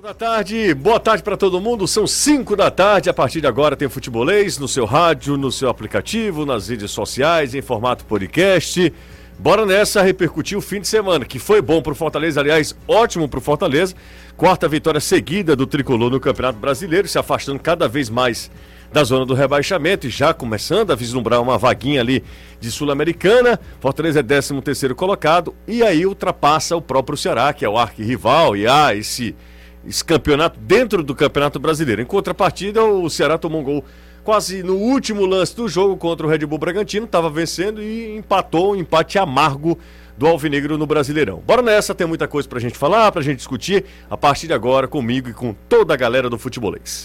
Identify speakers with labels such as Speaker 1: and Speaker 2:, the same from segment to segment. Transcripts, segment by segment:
Speaker 1: Boa tarde, boa tarde para todo mundo. São 5 da tarde. A partir de agora tem futebolês no seu rádio, no seu aplicativo, nas redes sociais, em formato podcast. Bora nessa repercutir o fim de semana, que foi bom pro Fortaleza, aliás, ótimo pro Fortaleza. Quarta vitória seguida do tricolor no Campeonato Brasileiro, se afastando cada vez mais da zona do rebaixamento e já começando a vislumbrar uma vaguinha ali de Sul-Americana. Fortaleza é 13 terceiro colocado e aí ultrapassa o próprio Ceará, que é o arquirrival, e há esse esse campeonato dentro do Campeonato Brasileiro. Em contrapartida, o Ceará tomou um gol quase no último lance do jogo contra o Red Bull Bragantino, estava vencendo e empatou um empate amargo do Alvinegro no Brasileirão. Bora nessa, tem muita coisa pra gente falar, pra gente discutir a partir de agora comigo e com toda a galera do futebolês.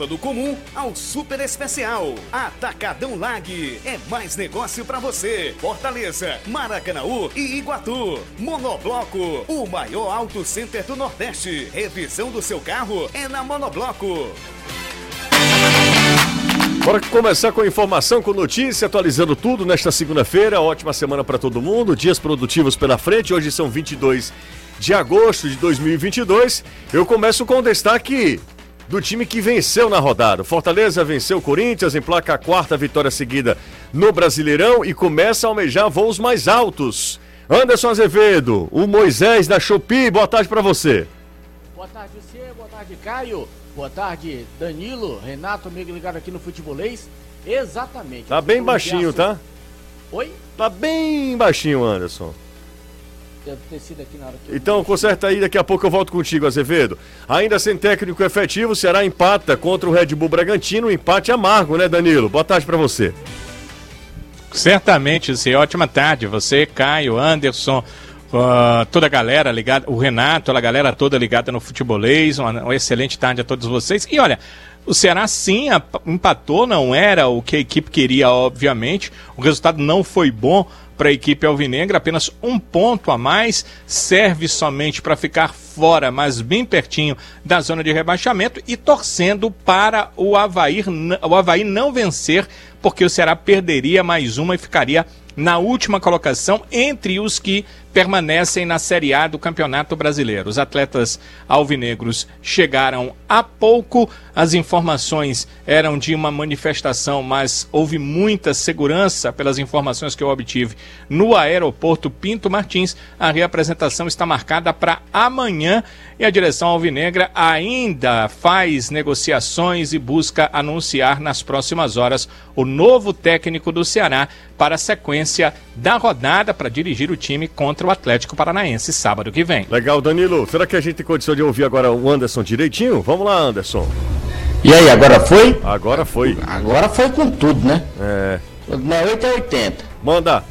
Speaker 2: do comum ao super especial. Atacadão Lag é mais negócio para você. Fortaleza, Maracanaú e Iguatu. Monobloco, o maior auto center do Nordeste. Revisão do seu carro é na Monobloco.
Speaker 1: Bora começar com informação, com notícia, atualizando tudo nesta segunda-feira. Ótima semana para todo mundo, dias produtivos pela frente. Hoje são 22 de agosto de 2022. Eu começo com o destaque do time que venceu na rodada. Fortaleza venceu o Corinthians, em placa a quarta vitória seguida no Brasileirão e começa a almejar voos mais altos. Anderson Azevedo, o Moisés da Shopee, boa tarde para você.
Speaker 3: Boa tarde, você, boa tarde, Caio. Boa tarde, Danilo, Renato, amigo ligado aqui no Futebolês. Exatamente.
Speaker 1: Tá bem baixinho, tá?
Speaker 3: Oi?
Speaker 1: Tá bem baixinho, Anderson.
Speaker 3: Deve ter sido aqui na hora que eu-
Speaker 1: Então, conserta aí, daqui a pouco eu volto contigo, Azevedo. Ainda sem técnico efetivo, o Ceará empata contra o Red Bull Bragantino, um empate amargo, né, Danilo? Boa tarde para você.
Speaker 4: Certamente, Zé. Ótima tarde. Você, Caio, Anderson, ah, toda a galera ligada, o Renato, a galera toda ligada no futebolês. Uma, uma excelente tarde a todos vocês. E olha, o Ceará sim empatou, não era o que a equipe queria, obviamente. O resultado não foi bom para a equipe alvinegra, apenas um ponto a mais, serve somente para ficar fora, mas bem pertinho da zona de rebaixamento e torcendo para o Havaí, o Havaí não vencer, porque o Ceará perderia mais uma e ficaria na última colocação entre os que permanecem na Série A do Campeonato Brasileiro. Os atletas alvinegros chegaram há pouco, as informações eram de uma manifestação, mas houve muita segurança pelas informações que eu obtive no aeroporto Pinto Martins. A reapresentação está marcada para amanhã e a direção alvinegra ainda faz negociações e busca anunciar nas próximas horas o novo técnico do Ceará para a sequência da rodada para dirigir o time contra o Atlético Paranaense sábado que vem.
Speaker 1: Legal, Danilo. Será que a gente tem condição de ouvir agora o Anderson direitinho? Vamos lá, Anderson.
Speaker 5: E aí, agora foi?
Speaker 1: Agora foi.
Speaker 5: Agora foi com tudo, né?
Speaker 1: É.
Speaker 5: É 8 é 80.
Speaker 1: Manda.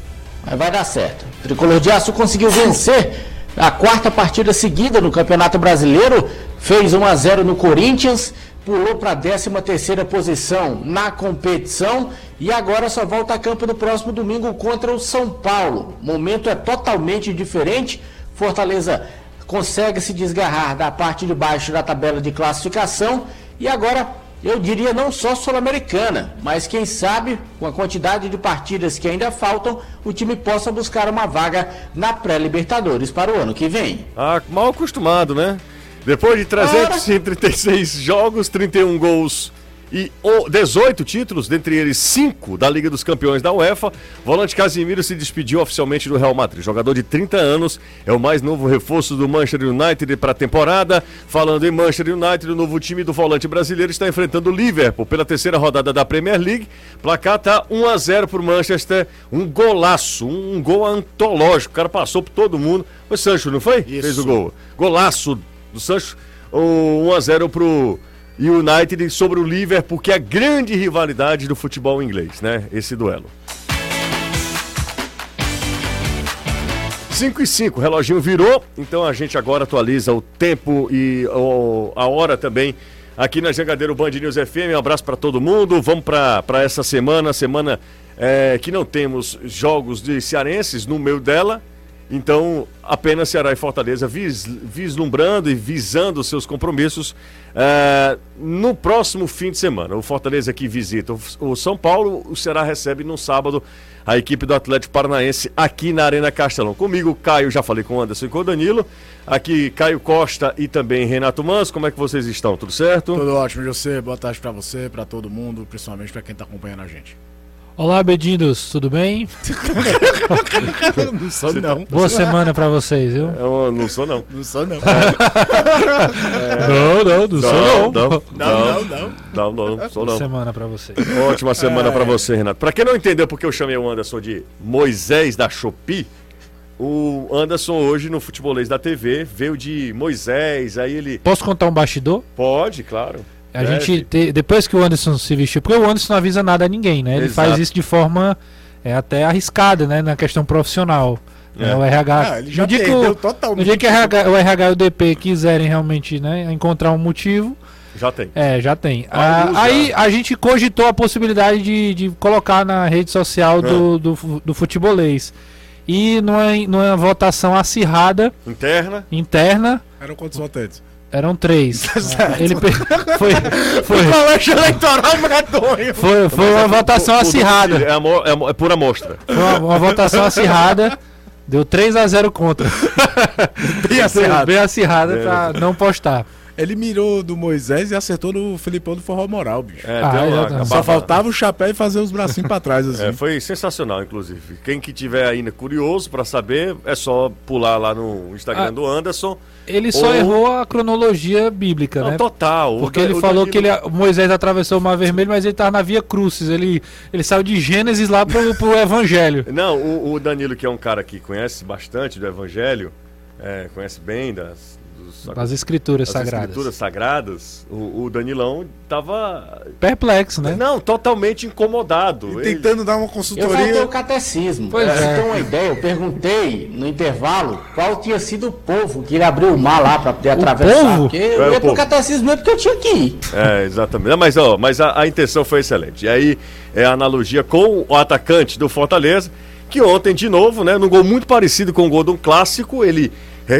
Speaker 5: Mas vai dar certo. O Tricolor de Aço conseguiu vencer a quarta partida seguida no Campeonato Brasileiro. Fez 1 a 0 no Corinthians. Pulou para a 13 terceira posição na competição. E agora só volta a campo no próximo domingo contra o São Paulo. O momento é totalmente diferente. Fortaleza consegue se desgarrar da parte de baixo da tabela de classificação. E agora eu diria não só sul-americana, mas quem sabe, com a quantidade de partidas que ainda faltam, o time possa buscar uma vaga na pré-Libertadores para o ano que vem.
Speaker 1: Ah, mal acostumado, né? Depois de 336 jogos, 31 gols e o- 18 títulos, dentre eles 5 da Liga dos Campeões da UEFA, volante Casimiro se despediu oficialmente do Real Madrid. Jogador de 30 anos, é o mais novo reforço do Manchester United para a temporada. Falando em Manchester United, o novo time do volante brasileiro está enfrentando o Liverpool pela terceira rodada da Premier League. Placar tá 1 a 0 para o Manchester, um golaço, um gol antológico. O cara passou por todo mundo. Foi Sancho, não foi? Fez o gol. Golaço do Sancho, o 1 a 0 pro United sobre o Liverpool, que é a grande rivalidade do futebol inglês, né? Esse duelo. 5 e 5, o reloginho virou, então a gente agora atualiza o tempo e o, a hora também aqui na Jangadeiro Band News FM. Um abraço para todo mundo. Vamos para essa semana, semana é, que não temos jogos de cearenses no meio dela. Então, apenas Ceará e Fortaleza vis, vislumbrando e visando seus compromissos é, no próximo fim de semana. O Fortaleza aqui visita o São Paulo, o Ceará recebe no sábado a equipe do Atlético Paranaense aqui na Arena Castelão. Comigo, Caio, já falei com o Anderson e com o Danilo. Aqui, Caio Costa e também Renato Mans. Como é que vocês estão? Tudo certo?
Speaker 6: Tudo ótimo, José. Boa tarde para você, para todo mundo, principalmente para quem está acompanhando a gente.
Speaker 7: Olá, Bedindos, tudo bem?
Speaker 6: não sou não.
Speaker 7: Boa semana pra vocês, viu?
Speaker 1: Eu não sou não.
Speaker 6: Não sou não.
Speaker 7: Não, não, não sou não.
Speaker 1: Não,
Speaker 6: Não, não, não.
Speaker 1: não, não, não, sou
Speaker 7: Boa
Speaker 1: não.
Speaker 7: semana pra vocês.
Speaker 1: Ótima semana pra você, Renato. Pra quem não entendeu porque eu chamei o Anderson de Moisés da Shopee, o Anderson hoje no futebolês da TV veio de Moisés, aí ele
Speaker 7: Posso contar um bastidor?
Speaker 1: pode, claro.
Speaker 7: A
Speaker 1: É,
Speaker 7: gente, te- depois que o Anderson se vestiu, porque o Anderson não avisa nada a ninguém, né? Ele
Speaker 1: Exato.
Speaker 7: faz isso de forma é, até arriscada, né? Na questão profissional.
Speaker 1: É.
Speaker 7: né, O RH.
Speaker 6: Ah, ele já
Speaker 7: no dia que o,
Speaker 6: totalmente.
Speaker 7: no dia que o RH, o RH e o DP quiserem realmente né, encontrar um motivo,
Speaker 1: Já tem.
Speaker 7: É, já tem.
Speaker 1: Ah,
Speaker 7: Ah,
Speaker 1: já.
Speaker 7: aí a gente cogitou a possibilidade de, de colocar na rede social do, do, fu- do futebolês. E numa, numa votação acirrada,
Speaker 1: Interna.
Speaker 7: interna,
Speaker 6: Eram quantos votantes?
Speaker 7: Eram três. Ele per- foi, foi,
Speaker 6: Colégio eleitoral medonho.
Speaker 7: foi, foi uma votação
Speaker 1: O- o
Speaker 7: acirrada.
Speaker 1: É, amo- é, é por amostra.
Speaker 7: Foi uma, uma votação acirrada. Deu 3 a 0 contra.
Speaker 6: Bem acirrado.
Speaker 7: Bem acirrada pra não postar.
Speaker 6: Ele mirou do Moisés e acertou no Filipão do Forró Moral, bicho.
Speaker 1: É,
Speaker 7: Ah,
Speaker 1: uma-
Speaker 7: tá.
Speaker 6: Só faltava o chapéu e fazer os bracinhos pra trás, assim.
Speaker 1: É, foi sensacional, inclusive. Quem que tiver ainda curioso pra saber, é só pular lá no Instagram
Speaker 7: Ah,
Speaker 1: do Anderson.
Speaker 7: Ele só
Speaker 1: Ou-
Speaker 7: errou a cronologia bíblica,
Speaker 1: Não,
Speaker 7: né?
Speaker 1: total. O
Speaker 7: Porque
Speaker 1: Da-
Speaker 7: ele
Speaker 1: o
Speaker 7: falou
Speaker 1: Danilo-
Speaker 7: que ele, Moisés atravessou o Mar Vermelho, mas ele estava na Via Crucis. Ele, ele saiu de Gênesis lá pro, pro Evangelho.
Speaker 1: Não, o, o Danilo, que é um cara que conhece bastante do Evangelho, é, conhece bem das, dos,
Speaker 7: Das escrituras
Speaker 1: das
Speaker 7: sagradas.
Speaker 1: escrituras sagradas, o, o Danilão tava.
Speaker 7: Perplexo, né?
Speaker 1: Não, totalmente incomodado.
Speaker 6: E
Speaker 1: Ele-
Speaker 6: tentando dar uma
Speaker 5: Eu faltei
Speaker 6: consultoria.
Speaker 5: o catecismo.
Speaker 7: Pois é.
Speaker 5: você ter uma ideia, eu perguntei no intervalo qual tinha sido o povo que ele abriu o mar lá pra poder atravessar.
Speaker 7: povo?
Speaker 5: Porque
Speaker 1: É,
Speaker 5: eu
Speaker 1: o
Speaker 5: ia pro catecismo mesmo porque eu tinha que ir.
Speaker 1: É, exatamente. Mas, ó, mas a, a intenção foi excelente. E aí é a analogia com o atacante do Fortaleza, que ontem, de novo, né, num gol muito parecido com o gol de um clássico, ele,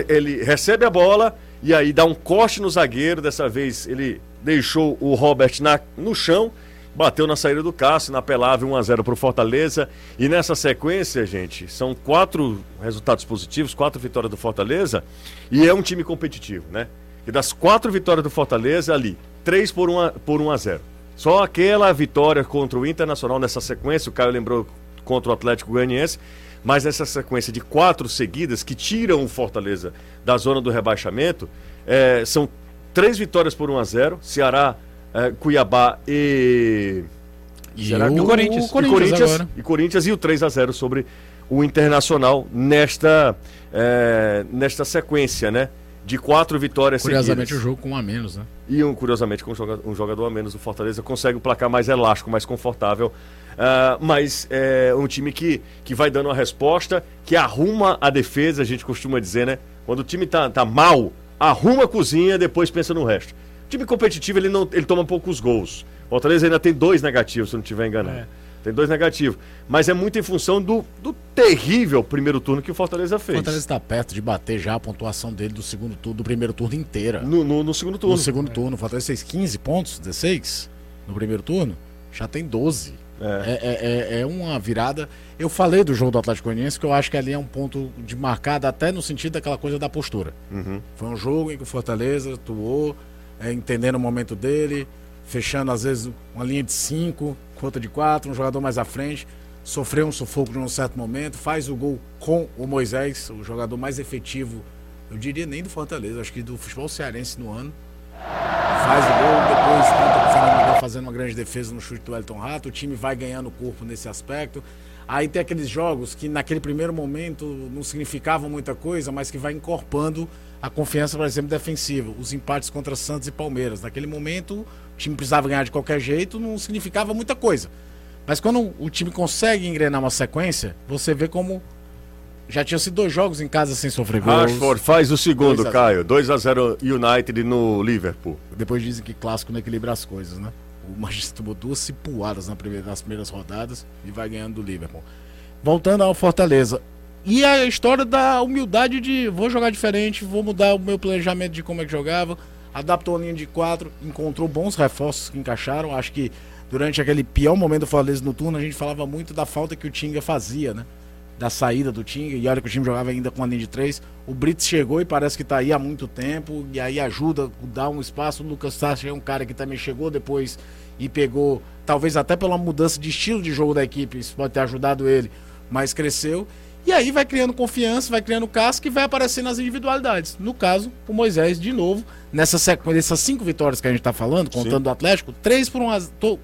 Speaker 1: ele recebe a bola e aí dá um corte no zagueiro. Dessa vez ele deixou o Robert na, no chão, bateu na saída do Cássio, na pelave 1x0 para o Fortaleza. E nessa sequência, gente, são quatro resultados positivos, quatro vitórias do Fortaleza, e é um time competitivo, né? E das quatro vitórias do Fortaleza ali, três por 1 a, por 1 a 0. Só aquela vitória contra o Internacional nessa sequência, o Caio lembrou contra o Atlético Goianiense, mas essa sequência de quatro seguidas que tiram o Fortaleza da zona do rebaixamento, eh, são três vitórias por 1 a 0. Ceará, eh, Cuiabá e
Speaker 6: E
Speaker 1: que
Speaker 6: o
Speaker 1: o
Speaker 7: Corinthians?
Speaker 1: e
Speaker 6: Corinthians
Speaker 1: e Corinthians e o 3 a 0 sobre o Internacional nesta eh, nesta sequência, né? De quatro vitórias
Speaker 6: Curiosamente, o
Speaker 1: seguidas.
Speaker 6: jogo com um a menos, né?
Speaker 1: E um, curiosamente, com um joga- jogador a menos, o Fortaleza consegue o placar mais elástico, mais confortável. Ah, mas é um time que, que vai dando a resposta, que arruma a defesa, a gente costuma dizer, né? Quando o time tá, tá mal, arruma a cozinha, depois pensa no resto. O time competitivo, ele, não, ele toma poucos gols. O Fortaleza ainda tem dois negativos, se não estiver enganado.
Speaker 7: É.
Speaker 1: Tem dois negativos. Mas é muito em função do, do terrível primeiro turno que o Fortaleza
Speaker 6: O
Speaker 1: fez.
Speaker 6: Fortaleza está perto de bater já a pontuação dele do segundo turno, do primeiro turno inteira.
Speaker 1: No, no, no segundo turno.
Speaker 6: No segundo turno, o Fortaleza fez 15 pontos, 16 no primeiro turno, já tem 12.
Speaker 1: É.
Speaker 6: É, é, é- é uma virada. Eu falei do jogo do Atlético Goianiense que eu acho que ali é um ponto de marcada até no sentido daquela coisa da postura.
Speaker 1: Uhum.
Speaker 6: Foi um jogo em que o Fortaleza atuou, é, entendendo o momento dele, fechando às vezes uma linha de 5, conta de 4, um jogador mais à frente, sofreu um sufoco num certo momento, faz o gol com o Moisés, o jogador mais efetivo, eu diria nem do Fortaleza, acho que do futebol cearense no ano. Faz o gol, depois conta com o Fernando Miguel fazendo uma grande defesa no chute do Elton Rato, o time vai ganhando corpo nesse aspecto. Aí tem aqueles jogos que naquele primeiro momento não significavam muita coisa, mas que vai encorpando a confiança, por exemplo, defensiva. Os empates contra Santos e Palmeiras. Naquele momento, time precisava ganhar de qualquer jeito, não significava muita coisa. Mas quando o time consegue engrenar uma sequência, você vê como Já tinha sido dois jogos em casa sem sofrer gols.
Speaker 1: Rashford faz o segundo,
Speaker 6: 2 a 0.
Speaker 1: Caio. 2x0 United no Liverpool.
Speaker 6: Depois dizem que clássico não equilibra as coisas, né? O Manchester tomou duas cipuadas na primeira, nas primeiras rodadas e vai ganhando do Liverpool. Voltando ao Fortaleza. E a história da humildade de vou jogar diferente, vou mudar o meu planejamento de como é que jogava. Adaptou a linha de quatro, encontrou bons reforços que encaixaram. Acho que durante aquele pior momento do Fortaleza no turno, a gente falava muito da falta que o Tinga fazia, né? Da saída do Tinga. E olha que o time jogava ainda com a linha de três. O Brits chegou e parece que tá aí há muito tempo. E aí ajuda, dá um espaço. O Lucas Tassi é um cara que também chegou depois e pegou, talvez até pela mudança de estilo de jogo da equipe, isso pode ter ajudado ele, mas cresceu. E aí vai criando confiança, vai criando casca e vai aparecendo as individualidades. No caso, o Moisés, de novo, nessa sequência, essas cinco vitórias que a gente tá falando, contando
Speaker 1: Sim.
Speaker 6: do Atlético, três por 1 a, to-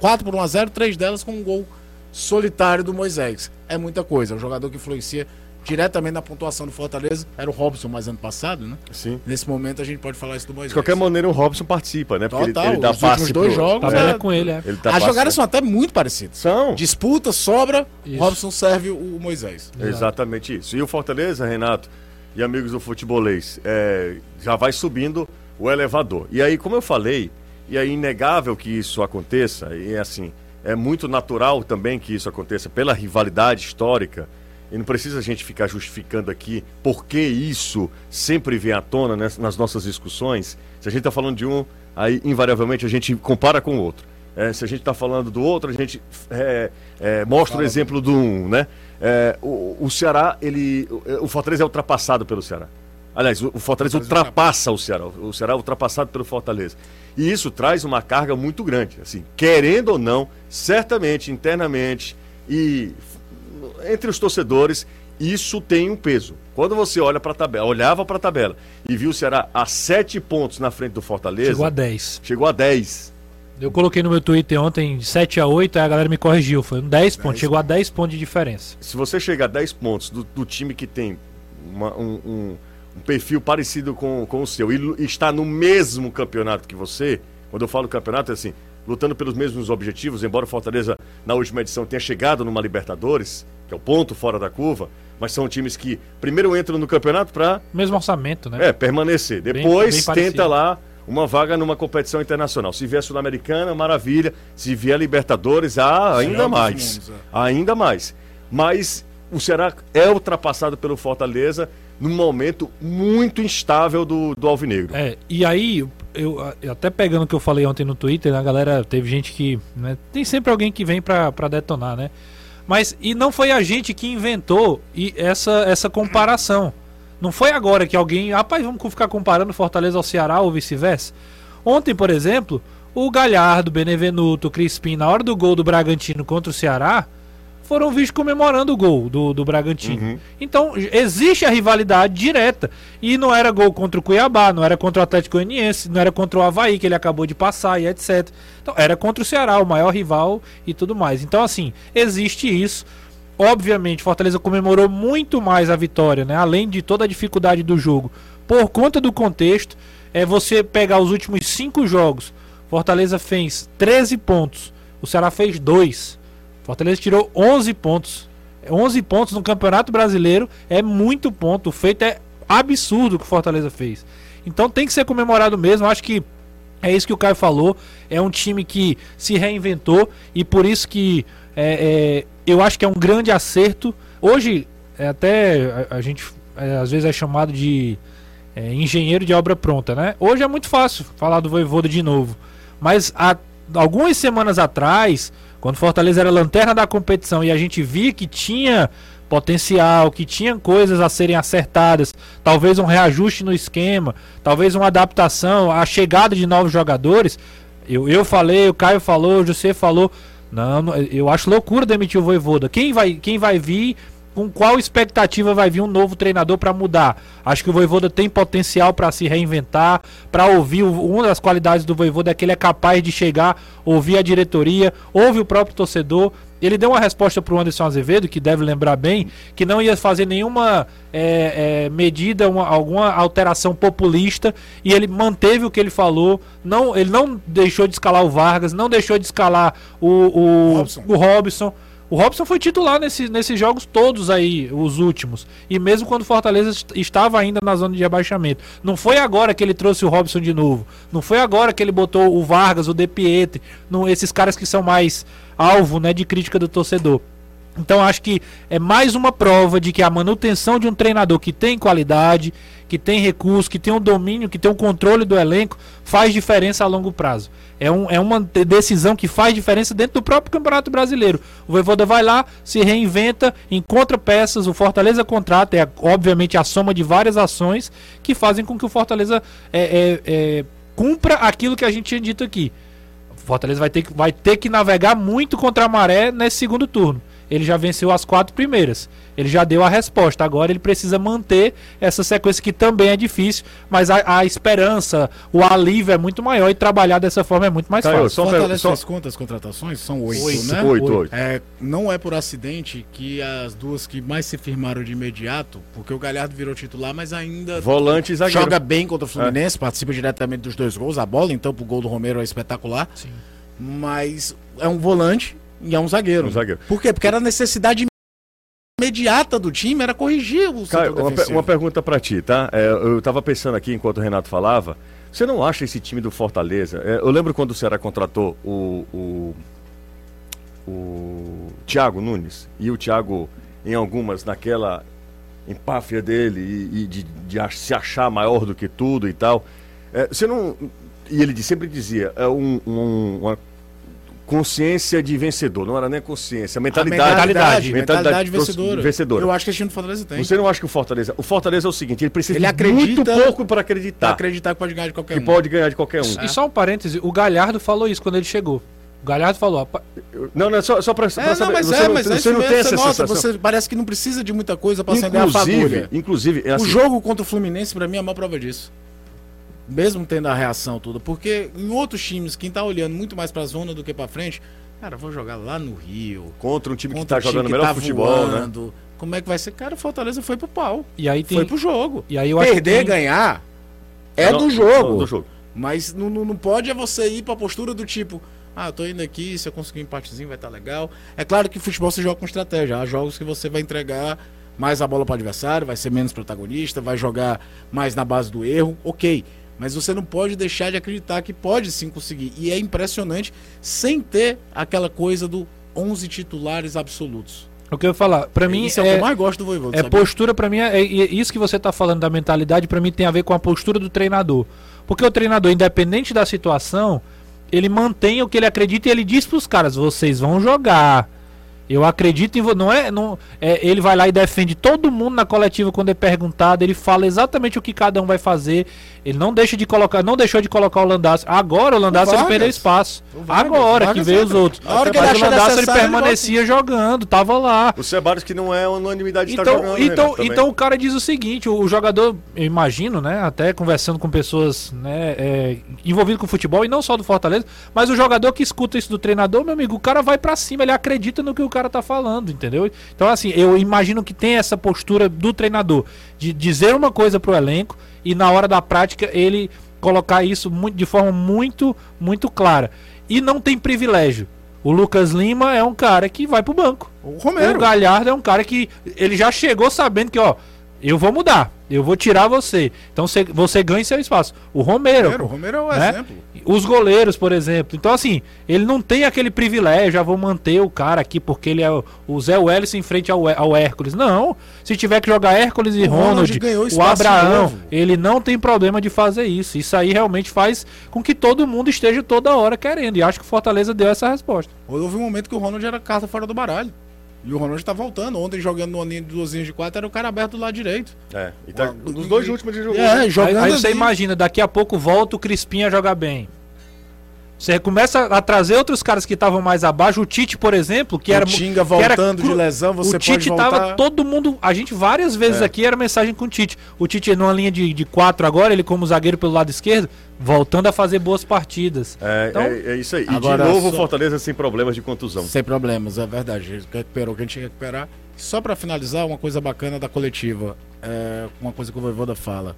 Speaker 6: quatro por 1 a 0, três delas com um gol solitário do Moisés. É muita coisa. É um jogador que influencia diretamente na pontuação do Fortaleza. Era o Robson mais ano passado, né?
Speaker 1: Sim.
Speaker 6: Nesse momento a gente pode falar isso do
Speaker 1: De
Speaker 6: Moisés.
Speaker 1: qualquer maneira, o Robson participa, né? Porque
Speaker 6: Total,
Speaker 1: ele, ele dá
Speaker 6: os
Speaker 1: passe
Speaker 6: dois
Speaker 1: pro-
Speaker 6: jogos,
Speaker 7: Tabela
Speaker 6: é-
Speaker 7: com ele, é.
Speaker 1: Ele dá
Speaker 6: As
Speaker 1: passe-
Speaker 6: jogadas são até muito parecidas.
Speaker 1: São.
Speaker 6: Disputa, sobra,
Speaker 7: Isso.
Speaker 6: Robson serve o Moisés.
Speaker 1: Exatamente isso. E o Fortaleza, Renato e amigos do futebolês, é, já vai subindo o elevador. E aí, como eu falei, e é inegável que isso aconteça, e é assim, é muito natural também que isso aconteça pela rivalidade histórica. E não precisa a gente ficar justificando aqui por que isso sempre vem à tona né, nas nossas discussões. Se a gente está falando de um, aí invariavelmente a gente compara com o outro. É, se a gente está falando do outro, a gente é, é, mostra o exemplo do um, né? É, o, o Ceará, ele, o, o Fortaleza é ultrapassado pelo Ceará. Aliás, o, Fortaleza ultrapassa o Ceará. O Ceará é ultrapassado pelo Fortaleza. E isso traz uma carga muito grande. Assim, querendo ou não, certamente, internamente e entre os torcedores, isso tem um peso. Quando você olha para a tabela, olhava para a tabela e viu o Ceará a sete pontos na frente do Fortaleza,
Speaker 7: Chegou a 10.
Speaker 1: chegou a 10.
Speaker 7: Eu coloquei no meu Twitter ontem 7 a 8 aí a galera me corrigiu. Foi um 10 pontos. Chegou a 10 pontos de diferença.
Speaker 1: se você chegar a 10 pontos do, do time que tem uma- um, um- um perfil parecido com, com o seu e e está no mesmo campeonato que você, quando eu falo campeonato, é assim, lutando pelos mesmos objetivos, embora o Fortaleza na última edição tenha chegado numa Libertadores, que é o ponto fora da curva, mas são times que primeiro entram no campeonato para
Speaker 7: Mesmo orçamento, né?
Speaker 1: é, permanecer.
Speaker 7: Bem-
Speaker 1: Depois
Speaker 7: bem parecido.
Speaker 1: tenta lá uma vaga numa competição internacional. Se vier Sul-Americana, maravilha. Se vier Libertadores, ah, ainda mais.
Speaker 6: mundos,
Speaker 1: Ainda mais. Mas o Ceará é ultrapassado pelo Fortaleza num momento muito instável do, do Alvinegro.
Speaker 7: É, e aí, eu, eu até pegando o que eu falei ontem no Twitter, a galera teve gente que. né, tem sempre alguém que vem pra, pra detonar, né? Mas, e não foi a gente que inventou e essa, essa comparação. Não foi agora que alguém. Rapaz, vamos ficar comparando Fortaleza ao Ceará ou vice-versa. Ontem, por exemplo, o Galhardo, Benevenuto, Crispim, na hora do gol do Bragantino contra o Ceará, foram vistos comemorando o gol do, do Bragantino. Então, existe a rivalidade direta. E não era gol contra o Cuiabá, não era contra o Atlético Goianiense, não era contra o Havaí, que ele acabou de passar e etc. Então, era contra o Ceará, o maior rival e tudo mais. Então, assim, existe isso. Obviamente, Fortaleza comemorou muito mais a vitória, né? Além de toda a dificuldade do jogo. Por conta do contexto, é você pegar os últimos cinco jogos. Fortaleza fez 13 pontos, o Ceará fez 2. Fortaleza tirou 11 pontos. 11 pontos no Campeonato Brasileiro é muito ponto. O feito é absurdo que o Fortaleza fez. Então tem que ser comemorado mesmo. Acho que é isso que o Caio falou. É um time que se reinventou e por isso que é, é, eu acho que é um grande acerto. Hoje, é, até a, a gente é, às vezes é chamado de é, engenheiro de obra pronta, né? Hoje é muito fácil falar do Voivoda de novo. Mas há algumas semanas atrás, quando Fortaleza era lanterna da competição e a gente via que tinha potencial, que tinha coisas a serem acertadas, talvez um reajuste no esquema, talvez uma adaptação, a chegada de novos jogadores. Eu, eu falei, o Caio falou, o José falou. Não, eu acho loucura demitir o Voivoda. Quem vai, quem vai vir, com qual expectativa vai vir um novo treinador para mudar? Acho que o Voivoda tem potencial para se reinventar, para ouvir. Uma das qualidades do Voivoda é que ele é capaz de chegar, ouvir a diretoria, ouve o próprio torcedor. Ele deu uma resposta para o Anderson Azevedo, que deve lembrar bem, que não ia fazer nenhuma é, é, medida, uma- alguma alteração populista, e ele manteve o que ele falou. Não, ele não deixou de escalar o Vargas, não deixou de escalar o, o,
Speaker 6: Robson.
Speaker 7: o Robson. O Robson foi titular nesse, nesses jogos todos aí, os últimos. E mesmo quando o Fortaleza est- estava ainda na zona de rebaixamento. Não foi agora que ele trouxe o Robson de novo. Não foi agora que ele botou o Vargas, o De no, esses caras que são mais alvo né, de crítica do torcedor. Então acho que é mais uma prova de que a manutenção de um treinador que tem qualidade, que tem recurso, que tem um domínio, que tem um controle do elenco, faz diferença a longo prazo. É, um, é uma de- decisão que faz diferença dentro do próprio Campeonato Brasileiro. O Voivoda vai lá, se reinventa, encontra peças, o Fortaleza contrata, é obviamente a soma de várias ações que fazem com que o Fortaleza é, é, é, cumpra aquilo que a gente tinha dito aqui. O Fortaleza vai ter, que, vai ter que navegar muito contra a maré nesse segundo turno. Ele já venceu as quatro primeiras. Ele já deu a resposta. Agora ele precisa manter essa sequência que também é difícil, mas a, a esperança, o alívio é muito maior e trabalhar dessa forma é muito mais
Speaker 1: Caio,
Speaker 7: fácil.
Speaker 1: pergunta, só-
Speaker 6: fez quantas contratações? São oito,
Speaker 7: Oito.
Speaker 6: né?
Speaker 1: Oito, oito.
Speaker 6: É, não é por acidente que as duas que mais se firmaram de imediato, porque o Galhardo virou titular, mas ainda
Speaker 1: Volante e zagueiro.
Speaker 6: joga bem contra o Fluminense, participa diretamente dos dois gols. A bola, então, pro gol do Romero é espetacular.
Speaker 7: Sim.
Speaker 6: Mas é um volante e é um zagueiro.
Speaker 1: Um zagueiro.
Speaker 6: Por quê? Porque era a necessidade imediata do time, era corrigir o
Speaker 1: Caio, uma, uma pergunta pra ti, tá? É, eu tava pensando aqui enquanto o Renato falava. Você não acha esse time do Fortaleza? é, eu lembro quando o Ceará contratou o, o, o Thiago Nunes e o Thiago, em algumas, naquela empáfia dele e, e de, de se achar maior do que tudo e tal. É, você não. E ele sempre dizia, é um- um- uma consciência de vencedor, não era nem consciência,
Speaker 6: A
Speaker 1: mentalidade.
Speaker 6: mentalidade, mentalidade
Speaker 1: mentalidade
Speaker 6: vencedora.
Speaker 1: vencedora.
Speaker 6: Eu acho que esse time do Fortaleza tem.
Speaker 1: Você não acha que o Fortaleza. O Fortaleza é o seguinte, ele precisa
Speaker 6: Ele
Speaker 1: de
Speaker 6: acredita-
Speaker 1: muito pouco para
Speaker 6: Pra
Speaker 1: acreditar.
Speaker 6: acreditar que pode ganhar de qualquer
Speaker 1: Que
Speaker 6: um.
Speaker 1: pode ganhar de qualquer um.
Speaker 7: E só um parêntese, o Galhardo falou isso quando ele chegou. O Galhardo falou, "Apa-
Speaker 1: Não, não, é só, só para
Speaker 6: É,
Speaker 1: saber.
Speaker 6: não, mas
Speaker 1: você
Speaker 6: é,
Speaker 1: não,
Speaker 6: mas é
Speaker 1: você não tem essa
Speaker 6: nota,
Speaker 1: sensação.
Speaker 6: você parece que não precisa de muita coisa pra acender a
Speaker 1: Inclusive,
Speaker 6: fagulha.
Speaker 1: inclusive, é assim,
Speaker 6: O jogo contra o Fluminense, pra mim, é uma prova disso. Mesmo tendo a reação toda. Porque em outros times, quem tá olhando muito mais pra zona do que pra frente, cara, vou jogar lá no Rio.
Speaker 1: contra um time que
Speaker 6: contra
Speaker 1: está
Speaker 6: o time
Speaker 1: jogando
Speaker 6: que
Speaker 1: melhor
Speaker 6: tá
Speaker 1: futebol, né?
Speaker 6: voando. Como é que vai ser? Cara, o Fortaleza foi pro pau.
Speaker 7: e aí tem.
Speaker 6: Foi pro jogo.
Speaker 7: E aí eu acho que
Speaker 6: Perder,
Speaker 7: tem-
Speaker 6: ganhar, é
Speaker 1: Não,
Speaker 6: do jogo.
Speaker 1: não, do jogo.
Speaker 6: Mas não, não, não pode é você ir pra postura do tipo, ah, eu tô indo aqui, se eu conseguir um empatezinho vai estar legal. É claro que futebol você joga com estratégia. Há jogos que você vai entregar mais a bola para o adversário, vai ser menos protagonista, vai jogar mais na base do erro, ok. Mas você não pode deixar de acreditar que pode sim conseguir. E é impressionante sem ter aquela coisa do 11 titulares absolutos.
Speaker 7: O que eu ia falar, pra mim
Speaker 6: Isso é, o que
Speaker 7: é,
Speaker 6: eu mais gosto do Voivoda,
Speaker 7: É
Speaker 6: sabia?
Speaker 7: postura pra mim, é, é isso que você tá falando da mentalidade, pra mim tem a ver com a postura do treinador. Porque o treinador, independente da situação, ele mantém o que ele acredita e ele diz pros caras: vocês vão jogar. Eu acredito em você. Não é, não, é, ele vai lá e defende todo mundo na coletiva quando é perguntado. Ele fala exatamente o que cada um vai fazer. Ele não deixa de colocar, não deixou de colocar o Landassi. Agora o Landassi ele perdeu espaço.
Speaker 6: O Vargas.
Speaker 7: Agora que veio
Speaker 6: entra.
Speaker 7: os outros.
Speaker 6: A hora que ele
Speaker 7: Mas o
Speaker 6: achar
Speaker 7: Landassi ele
Speaker 6: necessário, ele
Speaker 7: permanecia jogando, tava lá.
Speaker 1: O Ceballos que não é unanimidade de estar
Speaker 7: Então,
Speaker 1: jogando.
Speaker 7: então,
Speaker 1: Renato, também.
Speaker 7: então o cara diz o seguinte: o jogador, eu imagino, né? Até conversando com pessoas né, é, envolvidas com futebol, e não só do Fortaleza, mas o jogador que escuta isso do treinador, meu amigo, o cara vai pra cima, ele acredita no que o cara tá falando, entendeu? Então, assim, eu imagino que tem essa postura do treinador de dizer uma coisa pro elenco e na hora da prática ele colocar isso muito, de forma muito, muito clara. E não tem privilégio. O Lucas Lima é um cara que vai pro banco.
Speaker 6: O Romero.
Speaker 7: O Galhardo é um cara que ele já chegou sabendo que, ó, eu vou mudar, eu vou tirar você. Então você, você ganha seu espaço. O Romero,
Speaker 6: Romero, o Romero é o
Speaker 7: né?
Speaker 6: exemplo.
Speaker 7: os goleiros, por exemplo. Então, assim, ele não tem aquele privilégio, já vou manter o cara aqui porque ele é o, o Zé Welles em frente ao, ao Hércules. Não. Se tiver que jogar Hércules e
Speaker 6: O Ronald
Speaker 7: Ronald, o Abraão,
Speaker 6: novo.
Speaker 7: ele não tem problema de fazer isso. Isso aí realmente faz com que todo mundo esteja toda hora querendo. E acho que o Fortaleza deu essa resposta.
Speaker 6: Houve um momento que o Ronald era carta fora do baralho. E o Ronald tá voltando. Ontem jogando numa linha de duas linhas de quatro, era o cara aberto do lado direito.
Speaker 1: É, e tá, nos dois últimos ele jogou.
Speaker 6: É, jogando
Speaker 7: aí, aí você imagina, daqui a pouco volta o Crispim a jogar bem. Você começa a trazer outros caras que estavam mais abaixo. O Tite, por exemplo, que
Speaker 6: O
Speaker 7: era.
Speaker 6: Tinga
Speaker 7: que era
Speaker 6: voltando de lesão, você
Speaker 7: o Tite
Speaker 6: pode voltar...
Speaker 7: tava todo mundo. A gente várias vezes
Speaker 1: É.
Speaker 7: aqui era mensagem com o Tite. O Tite numa linha de, de quatro agora, ele como zagueiro pelo lado esquerdo, voltando a fazer boas partidas.
Speaker 1: É,
Speaker 7: Então-
Speaker 1: é, é isso aí. E
Speaker 6: Agora
Speaker 1: de novo o
Speaker 6: só-
Speaker 1: Fortaleza sem problemas de contusão.
Speaker 6: Sem problemas, é verdade. Ele recuperou o que a gente tinha que recuperar. Só pra finalizar, uma coisa bacana da coletiva. É uma coisa que o Voivoda fala.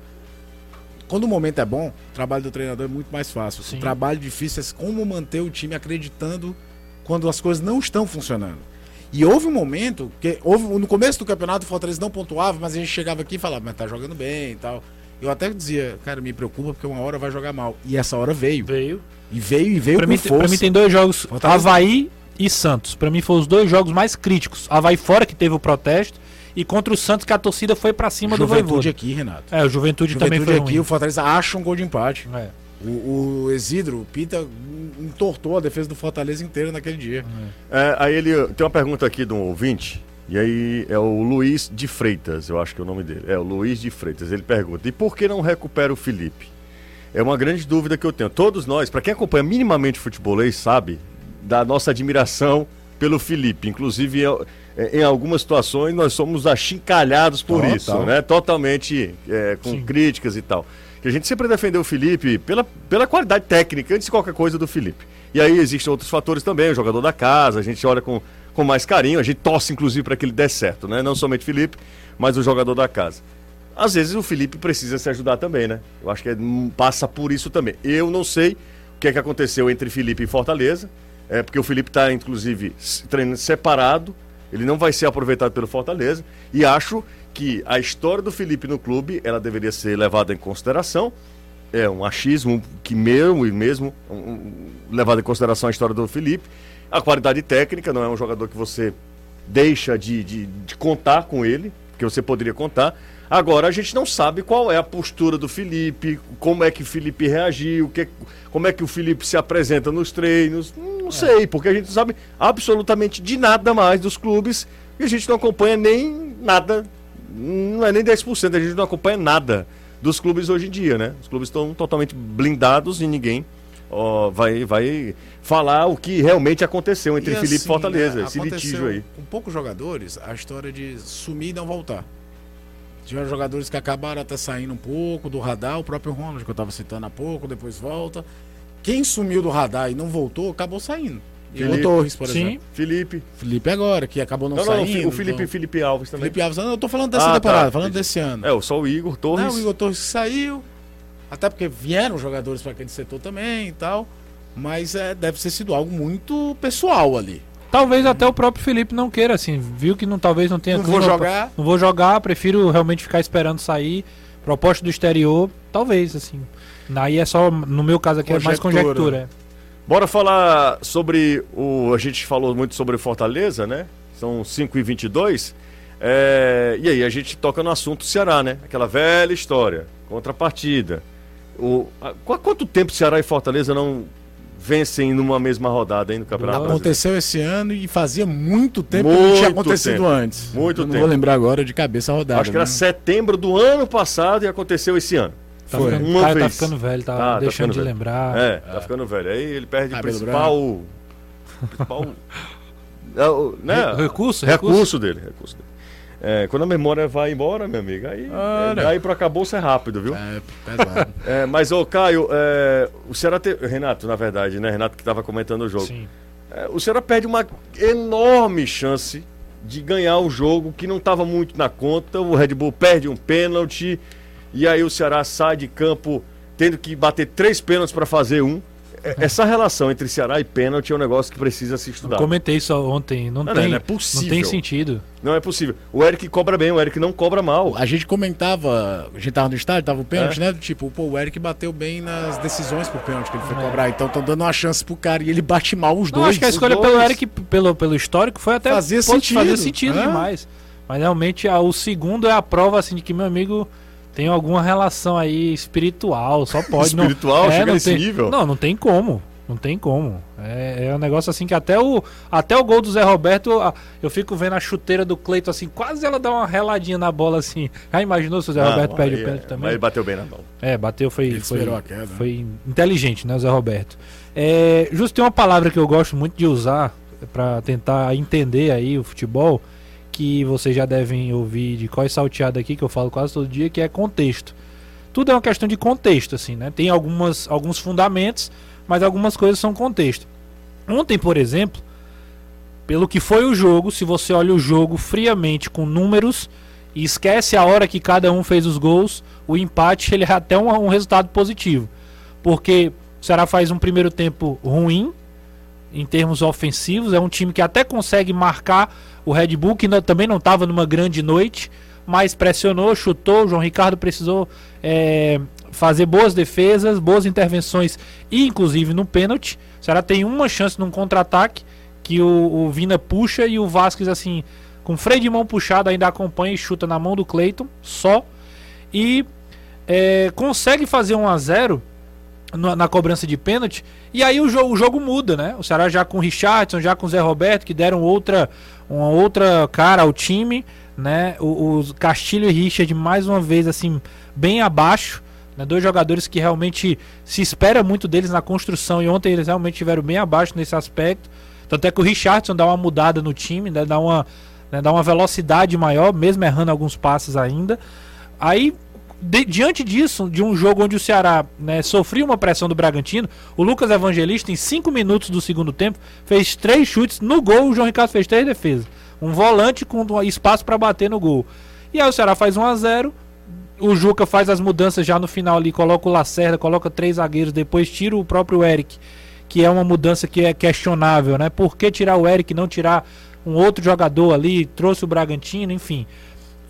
Speaker 6: Quando o momento é bom, o trabalho do treinador é muito mais fácil.
Speaker 7: Sim.
Speaker 6: O trabalho difícil é como manter o time acreditando quando as coisas não estão funcionando. E houve um momento que houve no começo do campeonato o Fortaleza não pontuava, mas a gente chegava aqui e falava, mas tá jogando bem e tal. Eu até dizia, cara, me preocupa porque uma hora vai jogar mal. E essa hora veio.
Speaker 7: Veio.
Speaker 6: E veio e veio
Speaker 7: Pra
Speaker 6: com
Speaker 7: mim,
Speaker 6: força.
Speaker 7: pra mim tem dois jogos,
Speaker 6: Fortaleza-
Speaker 7: Havaí e Santos. Pra mim foram os dois jogos mais críticos. Havaí fora que teve o protesto e contra o Santos que a torcida foi pra cima do
Speaker 6: Juventude aqui, Renato.
Speaker 7: É, o Juventude, também
Speaker 6: Juventude
Speaker 7: foi
Speaker 6: aqui,
Speaker 7: ruim.
Speaker 6: o Fortaleza acha um gol de empate.
Speaker 7: É.
Speaker 6: O, o Exidro, o Pita, entortou a defesa do Fortaleza inteira naquele dia.
Speaker 1: É, aí ele tem uma pergunta aqui de um ouvinte, e aí é o Luiz de Freitas, eu acho que é o nome dele. É o Luiz de Freitas. Ele pergunta: e por que não recupera o Felipe? É uma grande dúvida que eu tenho. Todos nós, para quem acompanha minimamente futebolês, sabe da nossa admiração pelo Felipe. Inclusive, em, em algumas situações, nós somos achincalhados por
Speaker 6: Total.
Speaker 1: isso, né? Totalmente é, com
Speaker 7: Sim.
Speaker 1: críticas e tal. Que a gente sempre defendeu o Felipe pela, pela qualidade técnica, antes de qualquer coisa, do Felipe. E aí existem outros fatores também, o jogador da casa, a gente olha com, com mais carinho, a gente torce inclusive para que ele dê certo, né? Não somente o Felipe, mas o jogador da casa. Às vezes o Felipe precisa se ajudar também, né? Eu acho que é- hum, passa por isso também. Eu não sei o que é que aconteceu entre Felipe e Fortaleza, é porque o Felipe está inclusive treinando separado, ele não vai ser aproveitado pelo Fortaleza e acho que a história do Felipe no clube, ela deveria ser levada em consideração. É um achismo que mesmo e mesmo um, levado em consideração a história do Felipe, a qualidade técnica não é um jogador que você deixa de, de, de contar com ele, que você poderia contar. Agora a gente não sabe qual é a postura do Felipe, como é que o Felipe reagiu, que, como é que o Felipe se apresenta nos treinos. Não sei, porque a gente não sabe absolutamente de nada mais dos clubes e a gente não acompanha nem nada, não é nem 10%, a gente não acompanha nada dos clubes hoje em dia, né? Os clubes estão totalmente blindados e ninguém ó, vai, vai falar o que realmente aconteceu entre
Speaker 6: E
Speaker 1: Felipe e
Speaker 6: assim,
Speaker 1: Fortaleza,
Speaker 6: né,
Speaker 1: esse litígio aí.
Speaker 6: Com poucos jogadores, a história de sumir e não voltar. Tiveram jogadores que acabaram até saindo um pouco do radar, o próprio Ronald, que eu estava citando há pouco, depois volta. Quem sumiu do radar e não voltou, acabou saindo. E o
Speaker 1: Felipe.
Speaker 6: Torres, por
Speaker 7: Sim.
Speaker 6: exemplo.
Speaker 1: Felipe.
Speaker 6: Felipe agora, que acabou não,
Speaker 1: Não, não,
Speaker 6: saindo.
Speaker 1: o Felipe,
Speaker 6: então-
Speaker 1: Felipe Alves também.
Speaker 6: Felipe Alves, não, eu tô falando dessa
Speaker 1: Ah,
Speaker 6: temporada,
Speaker 1: tá.
Speaker 6: falando desse ano.
Speaker 1: É, só o Igor Torres.
Speaker 6: Não, o Igor Torres saiu. Até porque vieram jogadores para aquele setor também e tal. Mas é, deve ter sido algo muito pessoal ali.
Speaker 7: Talvez até o próprio Felipe não queira, assim, viu que não, talvez não tenha
Speaker 6: Não vou jogar.
Speaker 7: pra- Não vou jogar, prefiro realmente ficar esperando sair. Proposta do exterior, talvez, assim. Aí é só, no meu caso aqui, é mais
Speaker 6: Conjectura.
Speaker 7: conjectura.
Speaker 1: Bora falar sobre o. A gente falou muito sobre Fortaleza, né? São 5 e 22 é, E aí, a gente toca no assunto Ceará, né? Aquela velha história. Contrapartida. O, qu- quanto tempo Ceará e Fortaleza não vencem numa mesma rodada aí no Campeonato Brasileiro?
Speaker 6: Aconteceu esse ano e fazia muito tempo que
Speaker 1: Muito
Speaker 6: não tinha acontecido
Speaker 1: tempo.
Speaker 6: antes.
Speaker 1: Muito
Speaker 6: Eu não
Speaker 1: tempo.
Speaker 6: vou lembrar agora de cabeça a rodada.
Speaker 1: Acho que era
Speaker 6: né?
Speaker 1: setembro do ano passado e aconteceu esse ano.
Speaker 7: Tá
Speaker 6: Foi.
Speaker 7: ficando,
Speaker 1: Uma
Speaker 7: cara, tá
Speaker 1: vez.
Speaker 7: ficando velho, tá,
Speaker 1: Tá, tá
Speaker 7: deixando
Speaker 1: ficando
Speaker 7: de
Speaker 1: velho.
Speaker 7: lembrar.
Speaker 1: É, tá ficando velho. Aí ele perde o principal. principal é, o- né?
Speaker 7: Re- recurso,
Speaker 1: recurso,
Speaker 7: recurso.
Speaker 1: dele. Recurso dele. É, quando a memória vai embora, meu amigo, aí,
Speaker 6: Olha.
Speaker 1: é, aí pro acabouço é rápido, viu?
Speaker 6: É, pesado.
Speaker 1: É, mas, ô Caio, é, o Ceará te... Renato, na verdade, né? Renato que tava comentando o jogo.
Speaker 7: Sim.
Speaker 1: É, o Ceará perde uma enorme chance de ganhar o jogo que não estava muito na conta. O Red Bull perde um pênalti e aí o Ceará sai de campo tendo que bater três pênaltis para fazer um. É, Essa relação entre Ceará e pênalti é um negócio que precisa se estudar.
Speaker 7: Comentei isso ontem, não,
Speaker 1: Não,
Speaker 7: tem,
Speaker 1: não é
Speaker 7: não
Speaker 1: possível.
Speaker 7: tem sentido.
Speaker 1: Não é possível. O Eric cobra bem, o Eric não cobra mal.
Speaker 6: A gente comentava, a gente tava no estádio, tava o pênalti,
Speaker 1: É.
Speaker 6: né? Tipo, pô, o Eric bateu bem nas decisões pro pênalti que ele foi cobrar. Então estão dando uma chance pro cara e ele bate mal os
Speaker 7: Não,
Speaker 6: dois.
Speaker 7: acho que a escolha
Speaker 6: dois.
Speaker 7: pelo Eric, pelo, pelo histórico, foi até
Speaker 6: Fazia sentido,
Speaker 7: fazia sentido
Speaker 6: é.
Speaker 7: demais. Mas realmente a- o segundo é a prova assim de que meu amigo tem alguma relação aí espiritual, só pode. não-
Speaker 1: Espiritual?
Speaker 7: é,
Speaker 1: Chega
Speaker 7: não
Speaker 1: nesse
Speaker 7: tem-
Speaker 1: nível?
Speaker 7: Não, não tem como. Não tem como. É, é um negócio assim que até o, até o gol do Zé Roberto, eu fico vendo a chuteira do Cleito assim, quase ela dá uma reladinha na bola assim. Já imaginou se o Zé
Speaker 1: Não,
Speaker 7: Roberto perde
Speaker 1: aí
Speaker 7: o
Speaker 1: é-
Speaker 7: pênalti
Speaker 1: Mas
Speaker 7: também?
Speaker 1: ele bateu bem na mão.
Speaker 7: É, bateu, foi,
Speaker 6: Ele
Speaker 7: foi,
Speaker 6: a queda, né?
Speaker 7: foi inteligente, né, o Zé Roberto. É, justo tem uma palavra que eu gosto muito de usar para tentar entender aí o futebol, que vocês já devem ouvir de qual salteado aqui, que eu falo quase todo dia, que é contexto. Tudo é uma questão de contexto, assim, né? Tem algumas, alguns fundamentos, mas algumas coisas são contexto. Ontem, por exemplo, pelo que foi o jogo, se você olha o jogo friamente com números e esquece a hora que cada um fez os gols, o empate ele é até um, um resultado positivo. Porque o Ceará faz um primeiro tempo ruim, em termos ofensivos. É um time que até consegue marcar o Red Bull, que não- também não estava numa grande noite, mas pressionou, chutou. O João Ricardo precisou é, fazer boas defesas, boas intervenções, e inclusive no pênalti. O Ceará tem uma chance num contra-ataque que o, o Vina puxa e o Vasquez, assim, com freio de mão puxado, ainda acompanha e chuta na mão do Cleiton, só. E é, consegue fazer 1 a 0 na, na cobrança de pênalti. E aí o jogo, o jogo muda, né? O Ceará já com o Richardson, já com o Zé Roberto, que deram outra, uma outra cara ao time, né? O- Os Castilho e Richard, mais uma vez, assim, bem abaixo. Né? Dois jogadores que realmente se espera muito deles na construção. E ontem eles realmente estiveram bem abaixo nesse aspecto. Tanto é que o Richardson dá uma mudada no time, né? dá, uma, né? dá uma velocidade maior, mesmo errando alguns passes ainda. Aí, de- diante disso, de um jogo onde o Ceará né, sofria uma pressão do Bragantino, o Lucas Evangelista, em 5 minutos do segundo tempo, fez três chutes no gol. O João Ricardo fez três defesas. Um volante com espaço para bater no gol. E aí o Ceará faz 1 a 0 o Juca faz as mudanças já no final ali, coloca o Lacerda, coloca três zagueiros, depois tira o próprio Eric, que é uma mudança que é questionável, né? Por que tirar o Eric não tirar um outro jogador ali? Trouxe o Bragantino, enfim.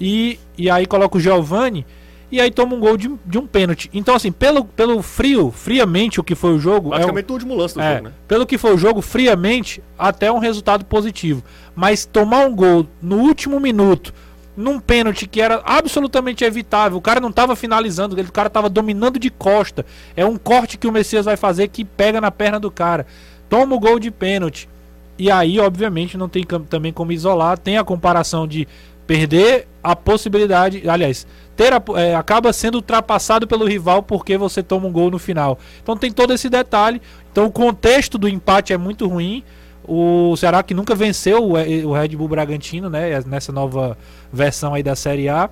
Speaker 7: E, e aí coloca o Giovani e aí toma um gol de, de um pênalti. Então, assim, pelo, pelo frio, friamente o que foi o jogo. é um-
Speaker 1: Praticamente o último lance do
Speaker 7: é,
Speaker 1: jogo, né?
Speaker 7: Pelo que foi o jogo, friamente, até um resultado positivo. Mas tomar um gol no último minuto, num pênalti que era absolutamente evitável, o cara não estava finalizando, ele- o cara estava dominando de costa. É um corte que o Messias vai fazer que pega na perna do cara. Toma o gol de pênalti. E aí, obviamente, não tem também como isolar. Tem a comparação de perder a possibilidade. Aliás, ter a- é, acaba sendo ultrapassado pelo rival porque você toma um gol no final. Então tem todo esse detalhe. Então o contexto do empate é muito ruim. O Ceará que nunca venceu o, Red Bull Bragantino, né? Nessa nova versão aí da Série A.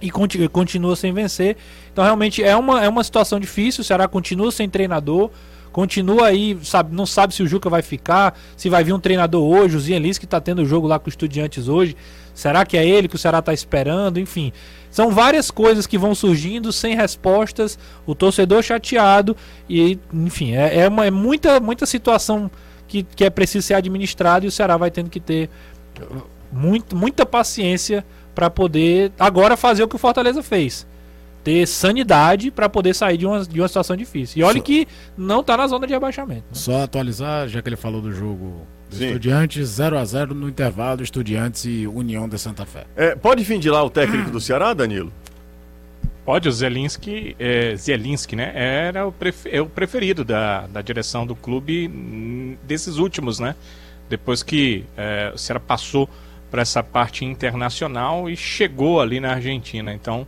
Speaker 7: E conti- continua sem vencer. Então realmente é uma, é uma situação difícil. O Ceará continua sem treinador. Continua aí, sabe, não sabe se o Juca vai ficar, se vai vir um treinador hoje, o Zielinski que tá tendo o jogo lá com os estudiantes hoje. Será que é ele que o Ceará tá esperando? Enfim, são várias coisas que vão surgindo sem respostas, o torcedor chateado e, enfim, é, é, uma, é muita, muita situação que, que é preciso ser administrada e o Ceará vai tendo que ter uh, muito, muita paciência para poder agora fazer o que o Fortaleza fez. Ter sanidade para poder sair de uma, de uma situação difícil. E olha
Speaker 6: Só-
Speaker 7: que não tá na zona de rebaixamento. né?
Speaker 6: Só atualizar, já que ele falou do jogo. Estudiantes, 0 a 0 no intervalo, Estudiantes e União de Santa Fé.
Speaker 1: É, pode vir de lá o técnico do Ceará, Danilo?
Speaker 4: Pode, o Zelinski, é, Zielinski, né? Era o, é o preferido da, da direção do clube hum, desses últimos, né? Depois que é, o Ceará passou para essa parte internacional e chegou ali na Argentina. Então,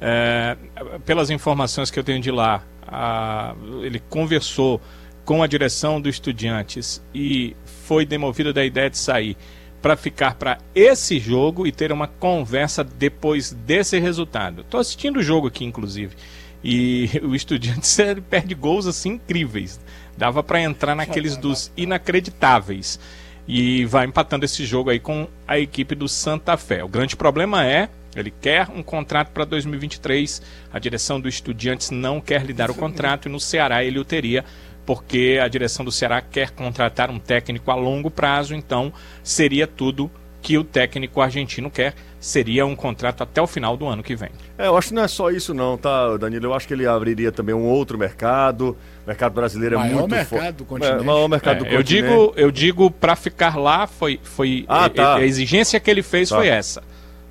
Speaker 4: é, pelas informações que eu tenho de lá, a- ele conversou com a direção do Estudiantes e foi demovido da ideia de sair para ficar para esse jogo e ter uma conversa depois desse resultado. Estou assistindo o jogo aqui, inclusive, e o Estudiantes perde gols assim incríveis. Dava para entrar naqueles dos inacreditáveis e vai empatando esse jogo aí com a equipe do Santa Fé. O grande problema é ele quer um contrato para 2023. A direção do Estudiantes não quer lhe dar o contrato e no Ceará ele o teria porque a direção do Ceará quer contratar um técnico a longo prazo, então seria tudo que o técnico argentino quer, seria um contrato até o final do ano que vem.
Speaker 1: É, eu acho que não é só isso não, tá, Danilo? Eu acho que ele abriria também um outro mercado. O mercado brasileiro é
Speaker 6: Maior
Speaker 1: muito
Speaker 6: mercado
Speaker 1: forte.
Speaker 6: do continente.
Speaker 1: É, maior mercado do
Speaker 4: É, eu
Speaker 1: continente.
Speaker 4: digo, eu digo para ficar lá foi foi
Speaker 1: Ah,
Speaker 4: e-
Speaker 1: tá.
Speaker 4: a exigência que ele fez
Speaker 1: Tá.
Speaker 4: foi essa,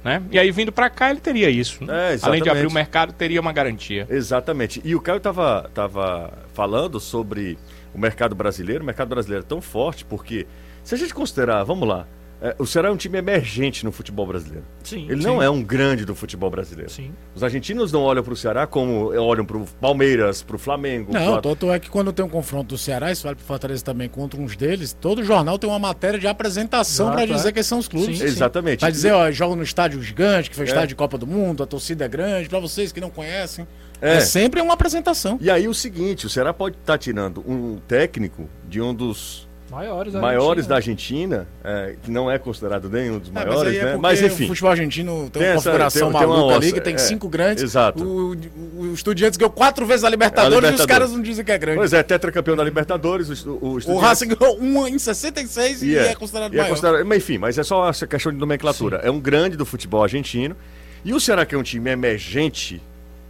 Speaker 4: né? E aí vindo para cá ele teria isso. né?
Speaker 1: É,
Speaker 4: Além de abrir o mercado, teria uma garantia.
Speaker 1: Exatamente. E o Caio tava, tava falando sobre o mercado brasileiro. O mercado brasileiro é tão forte porque, se a gente considerar, vamos lá, é, o Ceará é um time emergente no futebol brasileiro.
Speaker 7: Sim.
Speaker 1: Ele não é um grande do futebol brasileiro.
Speaker 7: Sim.
Speaker 1: Os argentinos não olham para o Ceará como olham para o Palmeiras, para o Flamengo.
Speaker 6: Não,
Speaker 1: pro-
Speaker 6: tanto é que quando tem um confronto do Ceará, isso vale pro Fortaleza também contra uns deles, todo jornal tem uma matéria de apresentação pra dizer
Speaker 7: é.
Speaker 6: quem são os clubes.
Speaker 7: Sim,
Speaker 1: Exatamente.
Speaker 6: Pra dizer, ó, joga no estádio gigante, que foi
Speaker 1: É.
Speaker 6: estádio de Copa do Mundo, a torcida é grande, pra vocês que não conhecem.
Speaker 1: É.
Speaker 6: É, sempre uma apresentação.
Speaker 1: E aí o seguinte, o Ceará pode estar tirando um técnico de um dos
Speaker 7: Maiores da
Speaker 1: maiores
Speaker 7: Argentina.
Speaker 1: da Argentina, é, que não é considerado nenhum dos
Speaker 6: É, mas
Speaker 1: maiores,
Speaker 6: é
Speaker 1: né?
Speaker 6: porque
Speaker 1: Mas enfim.
Speaker 6: O futebol argentino tem,
Speaker 1: Tem
Speaker 6: uma
Speaker 1: essa-
Speaker 6: configuração
Speaker 1: tem- tem
Speaker 6: maluca ali que tem
Speaker 1: é,
Speaker 6: cinco grandes.
Speaker 1: exato.
Speaker 6: O, o, o Estudiantes ganhou quatro vezes a Libertadores, e os
Speaker 1: Libertadores.
Speaker 6: caras não dizem que é grande.
Speaker 1: Pois é, tetracampeão da Libertadores, o, o,
Speaker 6: o Racing ganhou uma em 66 e, é, considerado
Speaker 1: e é
Speaker 6: maior.
Speaker 1: considerado- Mas enfim, mas é só essa questão de nomenclatura. É um grande do futebol argentino. E o Ceará, que é um time emergente,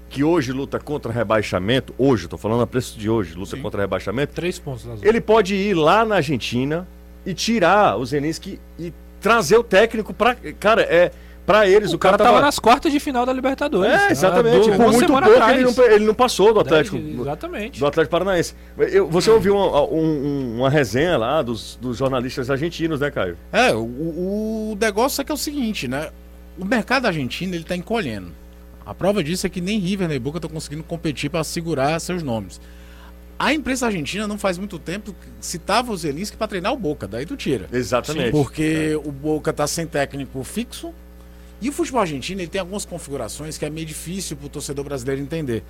Speaker 1: que hoje luta contra rebaixamento, hoje, estou falando a preço de hoje, luta contra rebaixamento,
Speaker 7: Três pontos
Speaker 1: ele pode ir lá na Argentina e tirar o Zelinski e trazer o técnico para Cara, é. Pra eles, o,
Speaker 7: O cara
Speaker 1: tava
Speaker 7: tava nas quartas de final da Libertadores.
Speaker 1: É, exatamente.
Speaker 7: Há
Speaker 1: Por muito pouco ele não, ele não passou do Atlético.
Speaker 7: Dez- Exatamente.
Speaker 1: Do Atlético Paranaense. Eu- você ouviu uma, um- uma resenha lá dos, dos jornalistas argentinos, né, Caio?
Speaker 6: É, o, o negócio é que é o seguinte, né? O mercado argentino ele tá encolhendo. A prova disso é que nem River nem Boca estão conseguindo competir para segurar seus nomes. A imprensa argentina não faz muito tempo citava o Zelinski para treinar o Boca, daí tu tira.
Speaker 1: Exatamente.
Speaker 6: Porque o Boca tá sem técnico fixo. E o futebol argentino ele tem algumas configurações que é meio difícil pro torcedor brasileiro entender.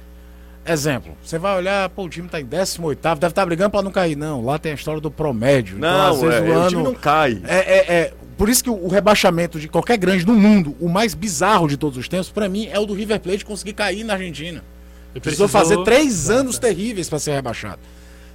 Speaker 6: Exemplo, você vai olhar, pô, o time tá em 18 deve estar brigando para não cair. Não, lá tem a história do promédio. então,
Speaker 1: Não,
Speaker 6: às vezes,
Speaker 1: é,
Speaker 6: o
Speaker 1: o
Speaker 6: ano-
Speaker 1: time não cai.
Speaker 6: é, é, é, por isso que o rebaixamento de qualquer grande no mundo, o mais bizarro de todos os tempos, pra mim, é o do River Plate conseguir cair na Argentina.
Speaker 7: Ele
Speaker 6: Precisou
Speaker 7: precisou-
Speaker 6: fazer três anos terríveis pra ser rebaixado.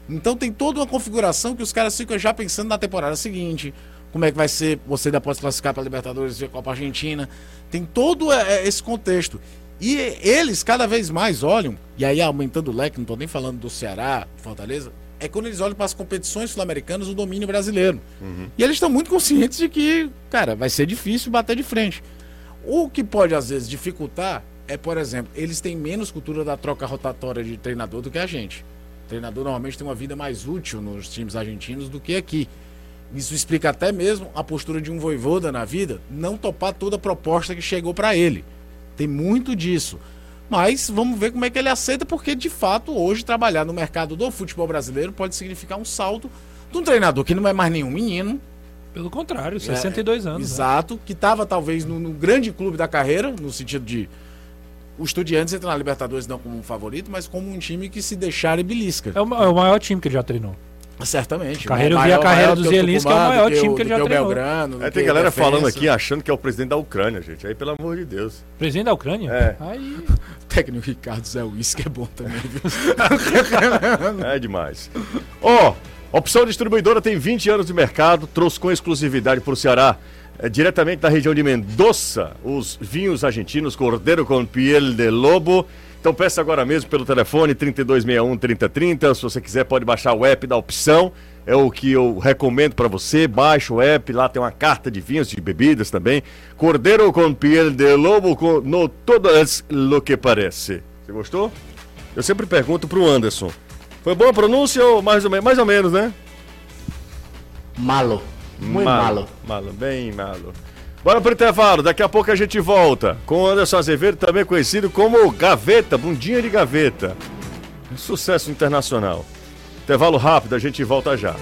Speaker 6: Então tem toda uma configuração que os caras ficam já pensando na temporada seguinte. Como é que vai ser? Você ainda pode classificar para Libertadores e a Copa Argentina. Tem todo é, esse contexto. E eles cada vez mais olham, e aí aumentando o leque, não tô nem falando do Ceará, Fortaleza, é quando eles olham para as competições sul-americanas o domínio brasileiro. E eles estão muito conscientes de que, cara, vai ser difícil bater de frente. O que pode, às vezes, dificultar é, por exemplo, eles têm menos cultura da troca rotatória de treinador do que a gente. O treinador normalmente tem uma vida mais útil nos times argentinos do que aqui. Isso explica até mesmo a postura de um voivoda na vida, não topar toda a proposta que chegou para ele. Tem muito disso. Mas vamos ver como é que ele aceita, porque de fato hoje trabalhar no mercado do futebol brasileiro pode significar um salto de um treinador que não é mais nenhum menino,
Speaker 7: Pelo contrário, 62
Speaker 6: é,
Speaker 7: anos. né?
Speaker 6: Exato, que estava talvez no, no grande clube da carreira, no sentido de o Estudiantes entra na Libertadores não como um favorito, mas como um time que se deixar e belisca.
Speaker 7: É o, é o maior time que ele já treinou.
Speaker 6: Certamente.
Speaker 7: Carreira- eu vi
Speaker 6: Maior-
Speaker 7: a carreira do
Speaker 6: do que
Speaker 7: é o maior
Speaker 6: que
Speaker 7: time que ele já treinou.
Speaker 6: Belgrano, do
Speaker 1: É, tem galera
Speaker 6: Defensa.
Speaker 1: falando aqui achando que é o presidente da Ucrânia, gente. Aí, pelo amor de Deus.
Speaker 7: Presidente da Ucrânia?
Speaker 1: É.
Speaker 7: Aí,
Speaker 6: O técnico Ricardo Zé Luiz, que é bom também, viu?
Speaker 1: É demais. Ó, Opção Distribuidora tem 20 anos de mercado, trouxe com exclusividade para o Ceará, eh, diretamente da região de Mendoza, os vinhos argentinos Cordeiro com Piel de Lobo. Então peça agora mesmo pelo telefone 3261-3030. Se você quiser, pode baixar o app da opção. É o que eu recomendo para você. Baixa o app, lá tem uma carta de vinhos, de bebidas também. Cordeiro com Piel de Lobo, com, no todas lo que parece. Você gostou? Eu sempre pergunto pro Anderson. Foi boa a pronúncia ou mais ou menos? Mais ou menos, né?
Speaker 5: Malo. Muito malo.
Speaker 1: Malo, bem malo. Bora pro intervalo, daqui a pouco a gente volta com o Anderson Azevedo, também conhecido como Gaveta, Bundinha de Gaveta. Um sucesso internacional. Intervalo rápido, a gente volta já.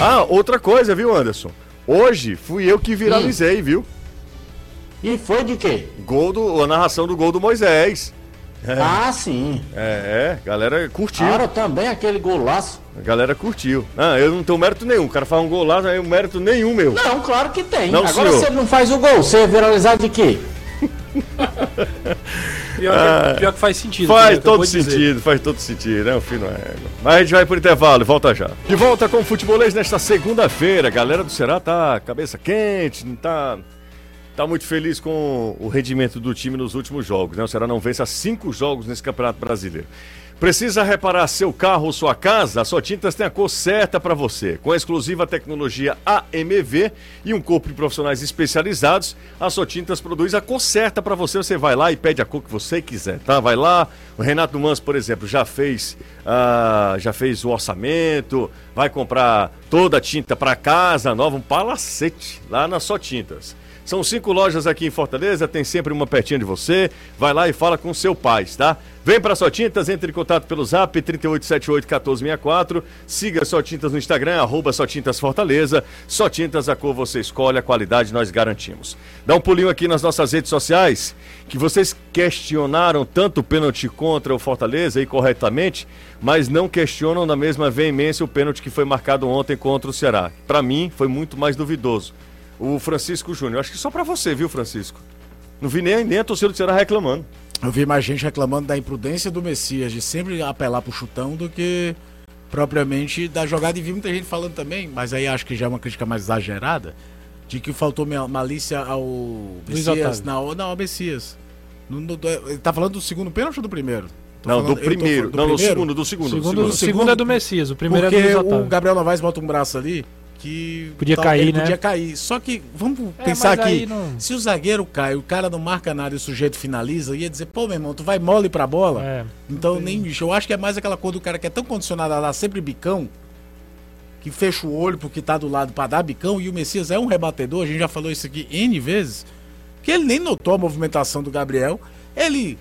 Speaker 1: Ah, outra coisa, viu, Anderson? Hoje fui eu que viralizei, viu?
Speaker 5: E foi de quê?
Speaker 1: Gol do, a narração do gol do Moisés.
Speaker 5: Ah, sim.
Speaker 1: É, é, galera curtiu.
Speaker 5: Claro, também aquele golaço.
Speaker 1: A galera curtiu. Ah, eu não tenho mérito nenhum. O cara faz um gol lá, não é mérito nenhum meu.
Speaker 5: Não, claro que tem.
Speaker 1: Não,
Speaker 5: Agora
Speaker 1: senhor.
Speaker 5: se ele não faz o gol, você é viralizado de quê?
Speaker 7: pior, que, pior que faz sentido.
Speaker 1: Faz
Speaker 7: acabou
Speaker 1: todo
Speaker 7: de dizer.
Speaker 1: sentido, faz todo sentido, né? O filho não é. Mas a gente vai pro intervalo e volta já. De volta com o futebolês nesta segunda-feira. A galera do Ceará tá cabeça quente, não tá. Tá muito feliz com o rendimento do time nos últimos jogos, né? O Ceará não vence há cinco jogos nesse Campeonato Brasileiro. Precisa reparar seu carro ou sua casa? A Só Tintas tem a cor certa para você. Com a exclusiva tecnologia AMV e um corpo de profissionais especializados, a Só Tintas produz a cor certa para você. Você vai lá e pede a cor que você quiser, tá? Vai lá. O Renato Mans, por exemplo, já fez, ah, já fez o orçamento, vai comprar toda a tinta para casa nova, um palacete lá na Só Tintas. São cinco lojas aqui em Fortaleza, tem sempre uma pertinho de você. Vai lá e fala com seu pai, tá? Vem para Só Tintas, entre em contato pelo zap 3878-1464. Siga Só Tintas no Instagram, arroba Só Tintas Fortaleza. Só Tintas, a cor você escolhe, a qualidade nós garantimos. Dá um pulinho aqui nas nossas redes sociais, que vocês questionaram tanto o pênalti contra o Fortaleza, e corretamente, mas não questionam na mesma veemência o pênalti que foi marcado ontem contra o Ceará. Para mim, foi muito mais duvidoso. O Francisco Júnior, acho que só para você, viu, Francisco? Não vi nem, nem a torcida do Ceará reclamando.
Speaker 6: Eu vi mais gente reclamando da imprudência do Messias de sempre apelar pro chutão do que propriamente da jogada. E vi muita gente falando também, mas aí acho que já é uma crítica mais exagerada, de que faltou ma- malícia ao Messias. Não, não, ao Messias. No- no- ele tá falando do segundo pênalti ou do primeiro? Tô
Speaker 1: não,
Speaker 6: falando-
Speaker 1: do
Speaker 6: tô
Speaker 1: primeiro.
Speaker 6: falando do
Speaker 1: não, do
Speaker 6: primeiro?
Speaker 1: segundo, do segundo. do
Speaker 7: Segundo,
Speaker 1: segundo.
Speaker 7: o segundo é do Messias, o primeiro é do
Speaker 6: Porque
Speaker 7: Luiz
Speaker 6: o. Gabriel Novaes bota um braço ali que
Speaker 7: Podia
Speaker 6: tal-
Speaker 7: cair, né?
Speaker 6: Podia cair. Só que vamos
Speaker 7: É,
Speaker 6: pensar aqui,
Speaker 7: não-
Speaker 6: se o zagueiro cai, o cara não marca nada e o sujeito finaliza, ia dizer, pô, meu irmão, tu vai mole pra bola.
Speaker 7: É,
Speaker 6: então nem bicho, eu acho que é mais aquela cor do cara que é tão condicionado a dar sempre bicão, que fecha o olho porque tá do lado pra dar bicão, e o Messias é um rebatedor, a gente já falou isso aqui N vezes, que ele nem notou a movimentação do Gabriel, ele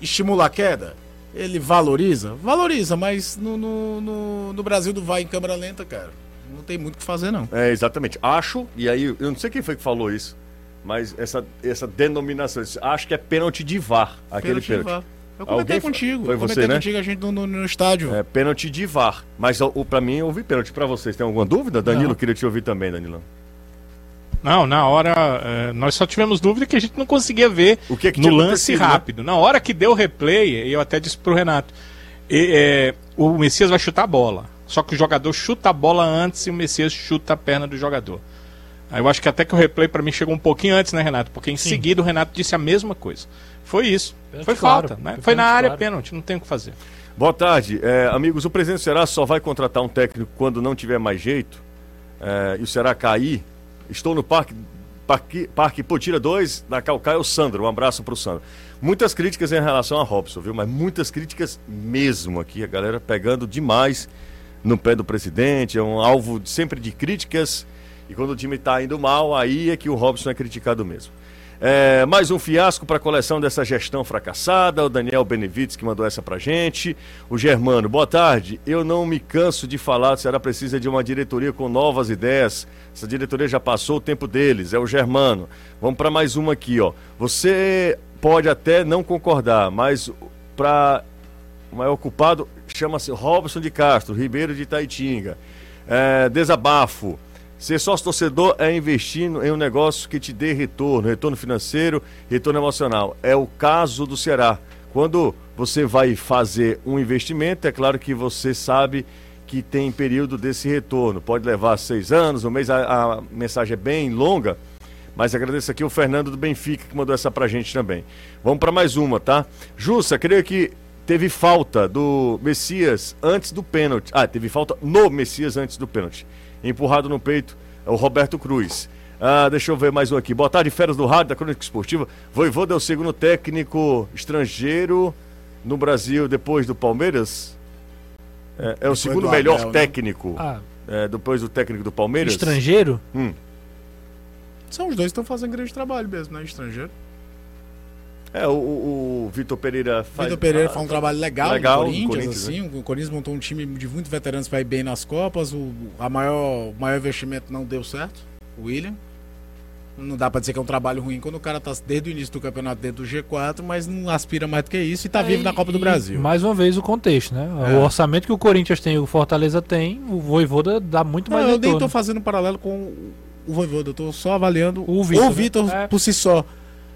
Speaker 6: estimula a queda, ele valoriza, valoriza, mas no, no, no, no Brasil do vai em câmera lenta, cara, não tem muito o que fazer não.
Speaker 1: É, exatamente. Acho, e aí, eu não sei quem foi que falou isso, mas essa, essa denominação, acho que é pênalti de VAR, aquele
Speaker 6: Pênalti
Speaker 1: pênalti.
Speaker 6: VAR. Eu comentei
Speaker 1: Alguém
Speaker 6: contigo,
Speaker 1: foi
Speaker 6: eu
Speaker 1: você,
Speaker 6: comentei
Speaker 1: né?
Speaker 6: contigo a gente no, no, no estádio.
Speaker 1: É pênalti de VAR. Mas o, o- pra mim, eu ouvi pênalti. Pra vocês, tem alguma dúvida? Danilo,
Speaker 7: Não.
Speaker 1: queria te ouvir também, Danilão.
Speaker 4: Não, na hora. eh, nós só tivemos dúvida que a gente não conseguia ver
Speaker 1: O que que
Speaker 4: no lance
Speaker 1: né?
Speaker 4: rápido. Na hora que deu o replay, eu até disse pro Renato: e, eh, o Messias vai chutar a bola. Só que o jogador chuta a bola antes e o Messias chuta a perna do jogador. Aí eu acho que até que o replay pra mim chegou um pouquinho antes, né, Renato? Porque em seguida o Renato disse a mesma coisa. Foi isso.
Speaker 7: Pênalti
Speaker 4: foi
Speaker 7: claro.
Speaker 4: falta, né?
Speaker 7: Foi
Speaker 4: Foi na área
Speaker 7: claro.
Speaker 4: pênalti, não tem o que fazer.
Speaker 1: Boa tarde. É, amigos, o presidente do Ceará só vai contratar um técnico quando não tiver mais jeito é, e o Ceará cair. Estou no Parque, parque, parque Potira 2, na Calcaia, o Sandro. Um abraço pro Sandro. Muitas críticas em relação a Robson, viu? Mas muitas críticas mesmo aqui. A galera pegando demais no pé do presidente. É um alvo sempre de críticas. E quando o time tá indo mal, aí é que o Robson é criticado mesmo. É, mais um fiasco para a coleção dessa gestão fracassada. O Daniel Benevides que mandou essa pra gente. O Germano, boa tarde. Eu não me canso de falar, o Ceará precisa de uma diretoria com novas ideias. Essa diretoria já passou o tempo deles. É o Germano. Vamos para mais uma aqui, ó. Você pode até não concordar, mas para o maior culpado chama-se Robson de Castro, Ribeiro de Itaitinga. É, desabafo. Ser sócio torcedor é investir em um negócio que te dê retorno, retorno financeiro, retorno emocional. É o caso do Ceará. Quando você vai fazer um investimento, é claro que você sabe que tem período desse retorno. Pode levar seis anos, um mês, a, a mensagem é bem longa, mas agradeço aqui o Fernando do Benfica que mandou essa pra gente também. Vamos para mais uma, tá? Jussa, creio que teve falta do Messias antes do pênalti. Ah, teve falta no Messias antes do pênalti. Empurrado no peito é o Roberto Cruz. Ah, deixa eu ver mais um aqui. Boa tarde, Feras do Rádio, da Crônica Esportiva. Voivoda é o segundo técnico estrangeiro no Brasil depois do Palmeiras? É, é o segundo
Speaker 6: do
Speaker 1: melhor
Speaker 6: Abel, né?
Speaker 1: técnico
Speaker 7: ah,
Speaker 1: é, depois do técnico do Palmeiras?
Speaker 7: estrangeiro?
Speaker 1: Hum.
Speaker 6: São os dois que estão fazendo grande trabalho mesmo, né? Estrangeiro.
Speaker 1: É, o, o, Vitor Pereira faz.
Speaker 6: Vitor Pereira
Speaker 1: ah,
Speaker 6: faz um trabalho legal,
Speaker 1: legal
Speaker 6: no Corinthians,
Speaker 1: Corinthians, né?
Speaker 6: assim. O Corinthians montou um time de muitos veteranos para ir bem nas Copas. O a maior, o maior investimento não deu certo, o William. Não dá pra dizer que é um trabalho ruim quando o cara tá desde o início do campeonato dentro do G4, mas não aspira mais do que isso e tá vivo
Speaker 7: É,
Speaker 6: na Copa do Brasil.
Speaker 7: Mais uma vez o contexto, né?
Speaker 6: É.
Speaker 7: O orçamento que o Corinthians tem e o Fortaleza tem, o Voivoda dá muito
Speaker 6: Não,
Speaker 7: mais
Speaker 6: eu nem
Speaker 7: retorno.
Speaker 6: tô fazendo um paralelo com o Voivoda, eu tô só avaliando
Speaker 7: O Vitor,
Speaker 6: o Vitor
Speaker 7: né? É.
Speaker 6: por si só.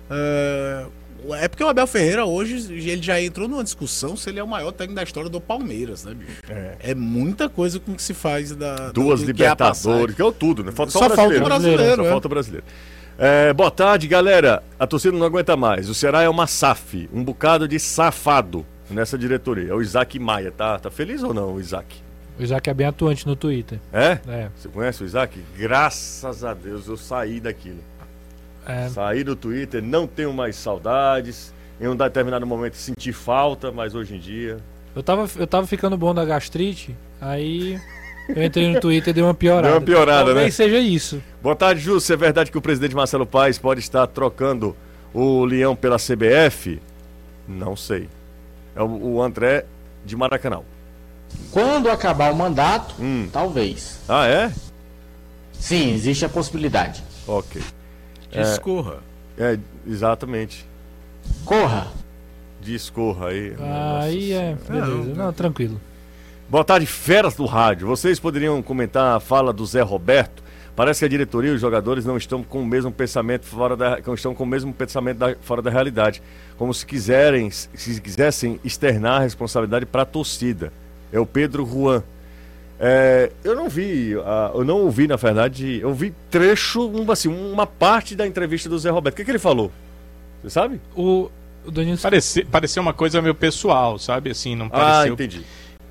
Speaker 6: É... é porque o Abel Ferreira hoje ele já entrou numa discussão se ele é o maior técnico da história do Palmeiras, né, bicho? É, muita coisa com que se faz da
Speaker 1: Duas
Speaker 6: que é.
Speaker 1: Libertadores, que é o tudo, né? Falta só,
Speaker 6: Só
Speaker 1: o brasileiro.
Speaker 6: falta o brasileiro,
Speaker 1: Só
Speaker 6: é.
Speaker 1: falta o brasileiro. É, boa tarde, galera. A torcida não aguenta mais. O Ceará é uma SAF, um bocado de safado nessa diretoria. É o Isaac Maia, tá? Tá feliz ou não, o Isaac?
Speaker 7: O Isaac é bem atuante no Twitter.
Speaker 1: É?
Speaker 7: É,
Speaker 1: Você conhece o Isaac? Graças a Deus eu saí daquilo.
Speaker 7: É,
Speaker 1: Saí do Twitter, não tenho mais saudades. Em um determinado momento senti falta, mas hoje em dia.
Speaker 7: eu, tava, eu tava ficando bom da gastrite, aí eu entrei no Twitter e dei uma piorada.
Speaker 1: Deu uma piorada,
Speaker 7: Talvez
Speaker 1: né?
Speaker 7: seja isso.
Speaker 1: Boa tarde, Júcio. É verdade que o presidente Marcelo Paes pode estar trocando o Leão pela CBF? Não sei. É o, o André de Maracanã.
Speaker 5: Quando acabar o mandato,
Speaker 1: Hum.
Speaker 5: talvez.
Speaker 1: Ah, é?
Speaker 5: Sim, existe a possibilidade.
Speaker 1: Ok.
Speaker 6: Discorra.
Speaker 1: É, exatamente.
Speaker 5: Corra.
Speaker 1: Discorra aí.
Speaker 7: Aí é. Beleza. Não, tranquilo.
Speaker 1: Boa tarde, feras do rádio. Vocês poderiam comentar a fala do Zé Roberto? Parece que a diretoria e os jogadores não estão com o mesmo pensamento fora da, não estão com o mesmo pensamento da- fora da realidade, como se quiserem, se quisessem externar a responsabilidade para a torcida. É o Pedro Juan. É, eu não vi, ah, eu não ouvi na verdade, eu vi trecho, um, assim, uma parte da entrevista do Zé Roberto. O que, que ele falou? Você sabe?
Speaker 7: O, o Danilo.
Speaker 4: Parece, pareceu uma coisa meio pessoal, sabe? Assim, não
Speaker 1: Ah,
Speaker 4: pareceu.
Speaker 1: entendi.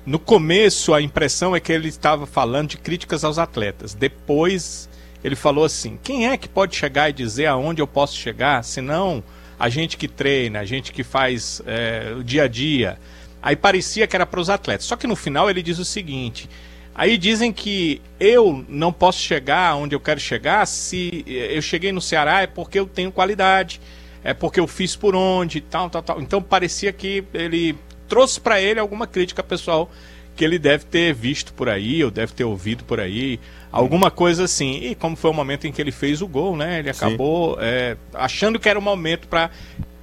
Speaker 4: No começo, a impressão é que ele estava falando de críticas aos atletas. Depois, ele falou assim: quem é que pode chegar e dizer aonde eu posso chegar, senão a gente que treina, a gente que faz é, o dia a dia. Aí parecia que era para os atletas. Só que no final ele diz o seguinte: aí dizem que eu não posso chegar onde eu quero chegar se eu cheguei no Ceará é porque eu tenho qualidade, é porque eu fiz por onde, tal, tal, tal. Então parecia que ele trouxe para ele alguma crítica pessoal que ele deve ter visto por aí, ou deve ter ouvido por aí, alguma coisa assim. E como foi o momento em que ele fez o gol, né? Ele acabou é, achando que era o momento para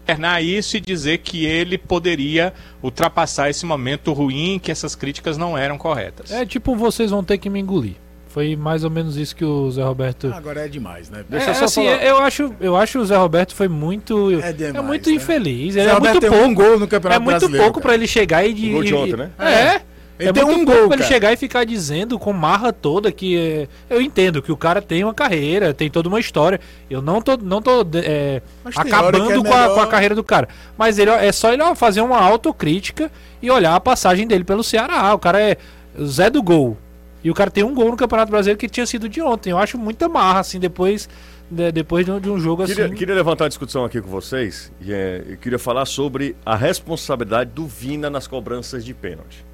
Speaker 4: externar isso e dizer que ele poderia ultrapassar esse momento ruim, que essas críticas não eram corretas.
Speaker 7: É tipo, vocês vão ter que me engolir. Foi mais ou menos isso que o Zé Roberto.
Speaker 6: Agora é demais, né?
Speaker 7: É,
Speaker 1: Ah, Deixa eu só
Speaker 7: assim,
Speaker 1: falar.
Speaker 7: eu acho, eu acho que o Zé Roberto foi muito,
Speaker 6: É demais,
Speaker 7: muito
Speaker 6: né?
Speaker 7: infeliz.
Speaker 6: Zé
Speaker 7: Ele é
Speaker 6: Roberto
Speaker 7: muito
Speaker 6: tem
Speaker 7: pouco.
Speaker 6: um gol no Campeonato
Speaker 7: é muito
Speaker 6: Brasileiro,
Speaker 7: pouco pra ele chegar e de,
Speaker 1: O gol de
Speaker 7: e-
Speaker 1: ontem, né?
Speaker 7: É.
Speaker 6: Ele
Speaker 7: é
Speaker 6: tem
Speaker 7: muito
Speaker 6: um gol,
Speaker 7: pra ele chegar e ficar dizendo com marra toda que é, eu entendo que o cara tem uma carreira, tem toda uma história. Eu não tô, não tô é, acabando
Speaker 6: é
Speaker 7: com, a, com a carreira do cara. Mas ele é só ele fazer uma autocrítica e olhar a passagem dele pelo Ceará. O cara é o Zé do gol. E o cara tem um gol no Campeonato Brasileiro que tinha sido de ontem. Eu acho muita marra, assim, depois, de- depois de um, de um jogo
Speaker 1: Queria,
Speaker 7: assim.
Speaker 1: queria levantar uma discussão aqui com vocês. E, é, eu queria falar sobre a responsabilidade do Vina nas cobranças de pênalti.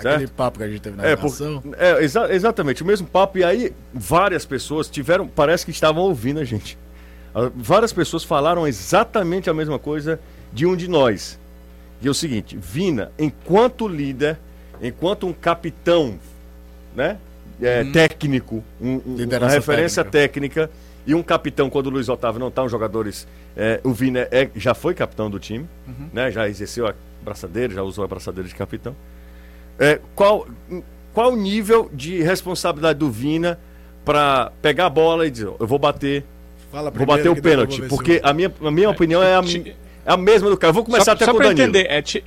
Speaker 6: Aquele
Speaker 1: certo?
Speaker 6: papo que a gente teve na
Speaker 1: É, por- é, exa- exatamente, o mesmo papo. E aí, várias pessoas tiveram, parece que estavam ouvindo a gente. Ah, Várias pessoas falaram exatamente a mesma coisa de um de nós. E é o seguinte: Vina, enquanto líder, enquanto um capitão, né? é, técnico, um- um- uma referência técnica. e um capitão, quando o Luiz Otávio não está, os jogadores. é, o Vina é- já foi capitão do time, né? Já exerceu a braçadeira, já usou a braçadeira de capitão. É, qual, qual o nível de responsabilidade do Vina para pegar a bola e dizer, eu vou bater,
Speaker 6: Fala
Speaker 1: vou bater o pênalti? Porque
Speaker 6: eu-
Speaker 1: a minha, a minha opinião é a,
Speaker 4: ti-
Speaker 1: é a mesma do cara. Eu vou começar
Speaker 4: só,
Speaker 1: até
Speaker 4: só
Speaker 1: com o
Speaker 4: pra
Speaker 1: Danilo.
Speaker 4: entender, é, ti-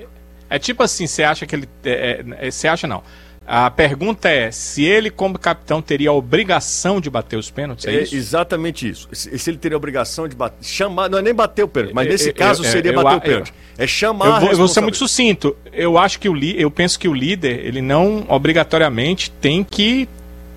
Speaker 4: é tipo assim, você acha que ele. É, é, você acha não. A pergunta é se ele, como capitão, teria a obrigação de bater os pênaltis, é,
Speaker 1: É
Speaker 4: isso?
Speaker 1: exatamente isso. Se, se ele teria a obrigação de bater, chamar, não é nem bater o pênalti, mas
Speaker 4: Eu-
Speaker 1: nesse
Speaker 4: eu-
Speaker 1: caso
Speaker 4: eu-
Speaker 1: seria
Speaker 4: eu-
Speaker 1: bater o pênalti. É chamar
Speaker 4: Eu
Speaker 1: a
Speaker 4: vou, eu vou ser muito sucinto. Eu acho que o li, eu penso que o líder, ele não obrigatoriamente tem que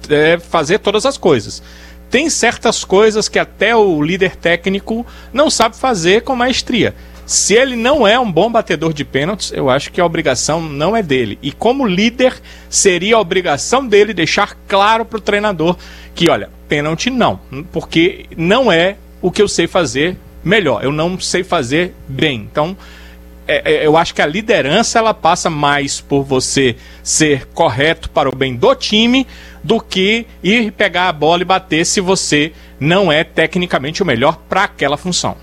Speaker 4: é, fazer todas as coisas. Tem certas coisas que até o líder técnico não sabe fazer com maestria. Se ele não é um bom batedor de pênaltis, eu acho que a obrigação não é dele. E como líder, seria a obrigação dele deixar claro para o treinador que, olha, pênalti não, porque não é o que eu sei fazer melhor. Eu não sei fazer bem. Então, é, é, eu acho que a liderança ela passa mais por você ser correto para o bem do time do que ir pegar a bola e bater se você não é tecnicamente o melhor para aquela função.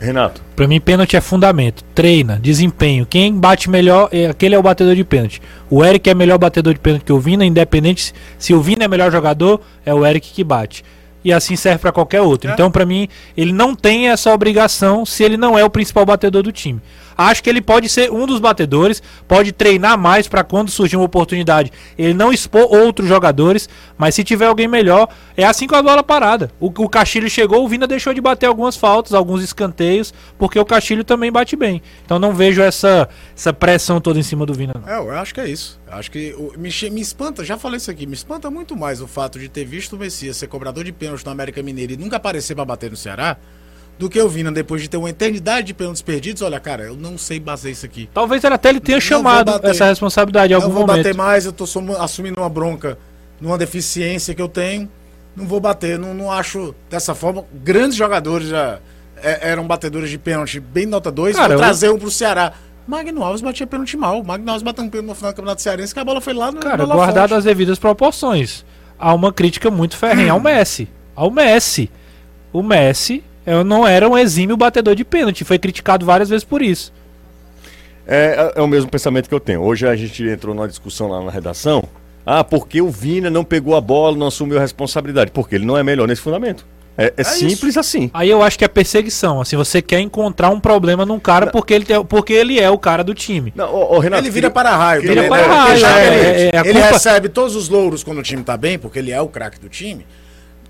Speaker 1: Renato,
Speaker 7: Pra mim, pênalti é fundamento. Treina, desempenho. Quem bate melhor, é, aquele é o batedor de pênalti. O Eric é melhor batedor de pênalti que o Vina, independente se o Vina é melhor jogador, é o Eric que bate. E assim serve pra qualquer outro. Então, pra mim, ele não tem essa obrigação se ele não é o principal batedor do time. Acho que ele pode ser um dos batedores, pode treinar mais pra quando surgir uma oportunidade, ele não expor outros jogadores, mas se tiver alguém melhor, é assim com a bola parada. O, o Castilho chegou, o Vina deixou de bater algumas faltas, alguns escanteios, porque o Castilho também bate bem. Então não vejo essa, essa pressão toda em cima do Vina. Não.
Speaker 6: É, eu acho que é isso. Acho que me, me espanta, já falei isso aqui, me espanta muito mais o fato de ter visto o Messias ser cobrador de pênalti no América Mineiro e nunca aparecer pra bater no Ceará, do que o Vina depois de ter uma eternidade de pênaltis perdidos. Olha, cara, eu não sei basear isso aqui.
Speaker 7: Talvez até ele tenha
Speaker 6: Não
Speaker 7: chamado essa responsabilidade em
Speaker 6: Não
Speaker 7: algum
Speaker 6: vou
Speaker 7: momento.
Speaker 6: bater mais, eu tô assumindo uma bronca numa deficiência que eu tenho. não vou bater, não, não acho dessa forma. Grandes jogadores já é, eram batedores de pênalti bem nota 2,
Speaker 7: Cara,
Speaker 6: vou
Speaker 7: eu-
Speaker 6: trazer um pro Ceará. Magno Alves batia pênalti mal. Magno Alves bateu um pênalti no final do Campeonato Cearense que a bola foi lá no
Speaker 7: Cara, guardado as devidas proporções. Há uma crítica muito ferrenha ao Messi. Ao Messi. O Messi é, não era um exímio batedor de pênalti. Foi criticado várias vezes por isso.
Speaker 1: É, é o mesmo pensamento que eu tenho. Hoje a gente entrou numa discussão lá na redação. Ah, porque o Vina não pegou a bola, não assumiu a responsabilidade? Porque ele não é melhor nesse fundamento. É, é simples assim.
Speaker 7: Aí eu acho que é perseguição. Assim, você quer encontrar um problema num cara porque ele, tem- porque ele é o cara do time.
Speaker 1: Não, ô, ô, Renato,
Speaker 6: Ele vira para raio.
Speaker 1: Vira
Speaker 6: também,
Speaker 7: para
Speaker 6: né?
Speaker 7: raio, é,
Speaker 6: ele,
Speaker 7: é, é, a
Speaker 6: ele recebe todos os louros quando o time tá bem, porque ele é o craque do time.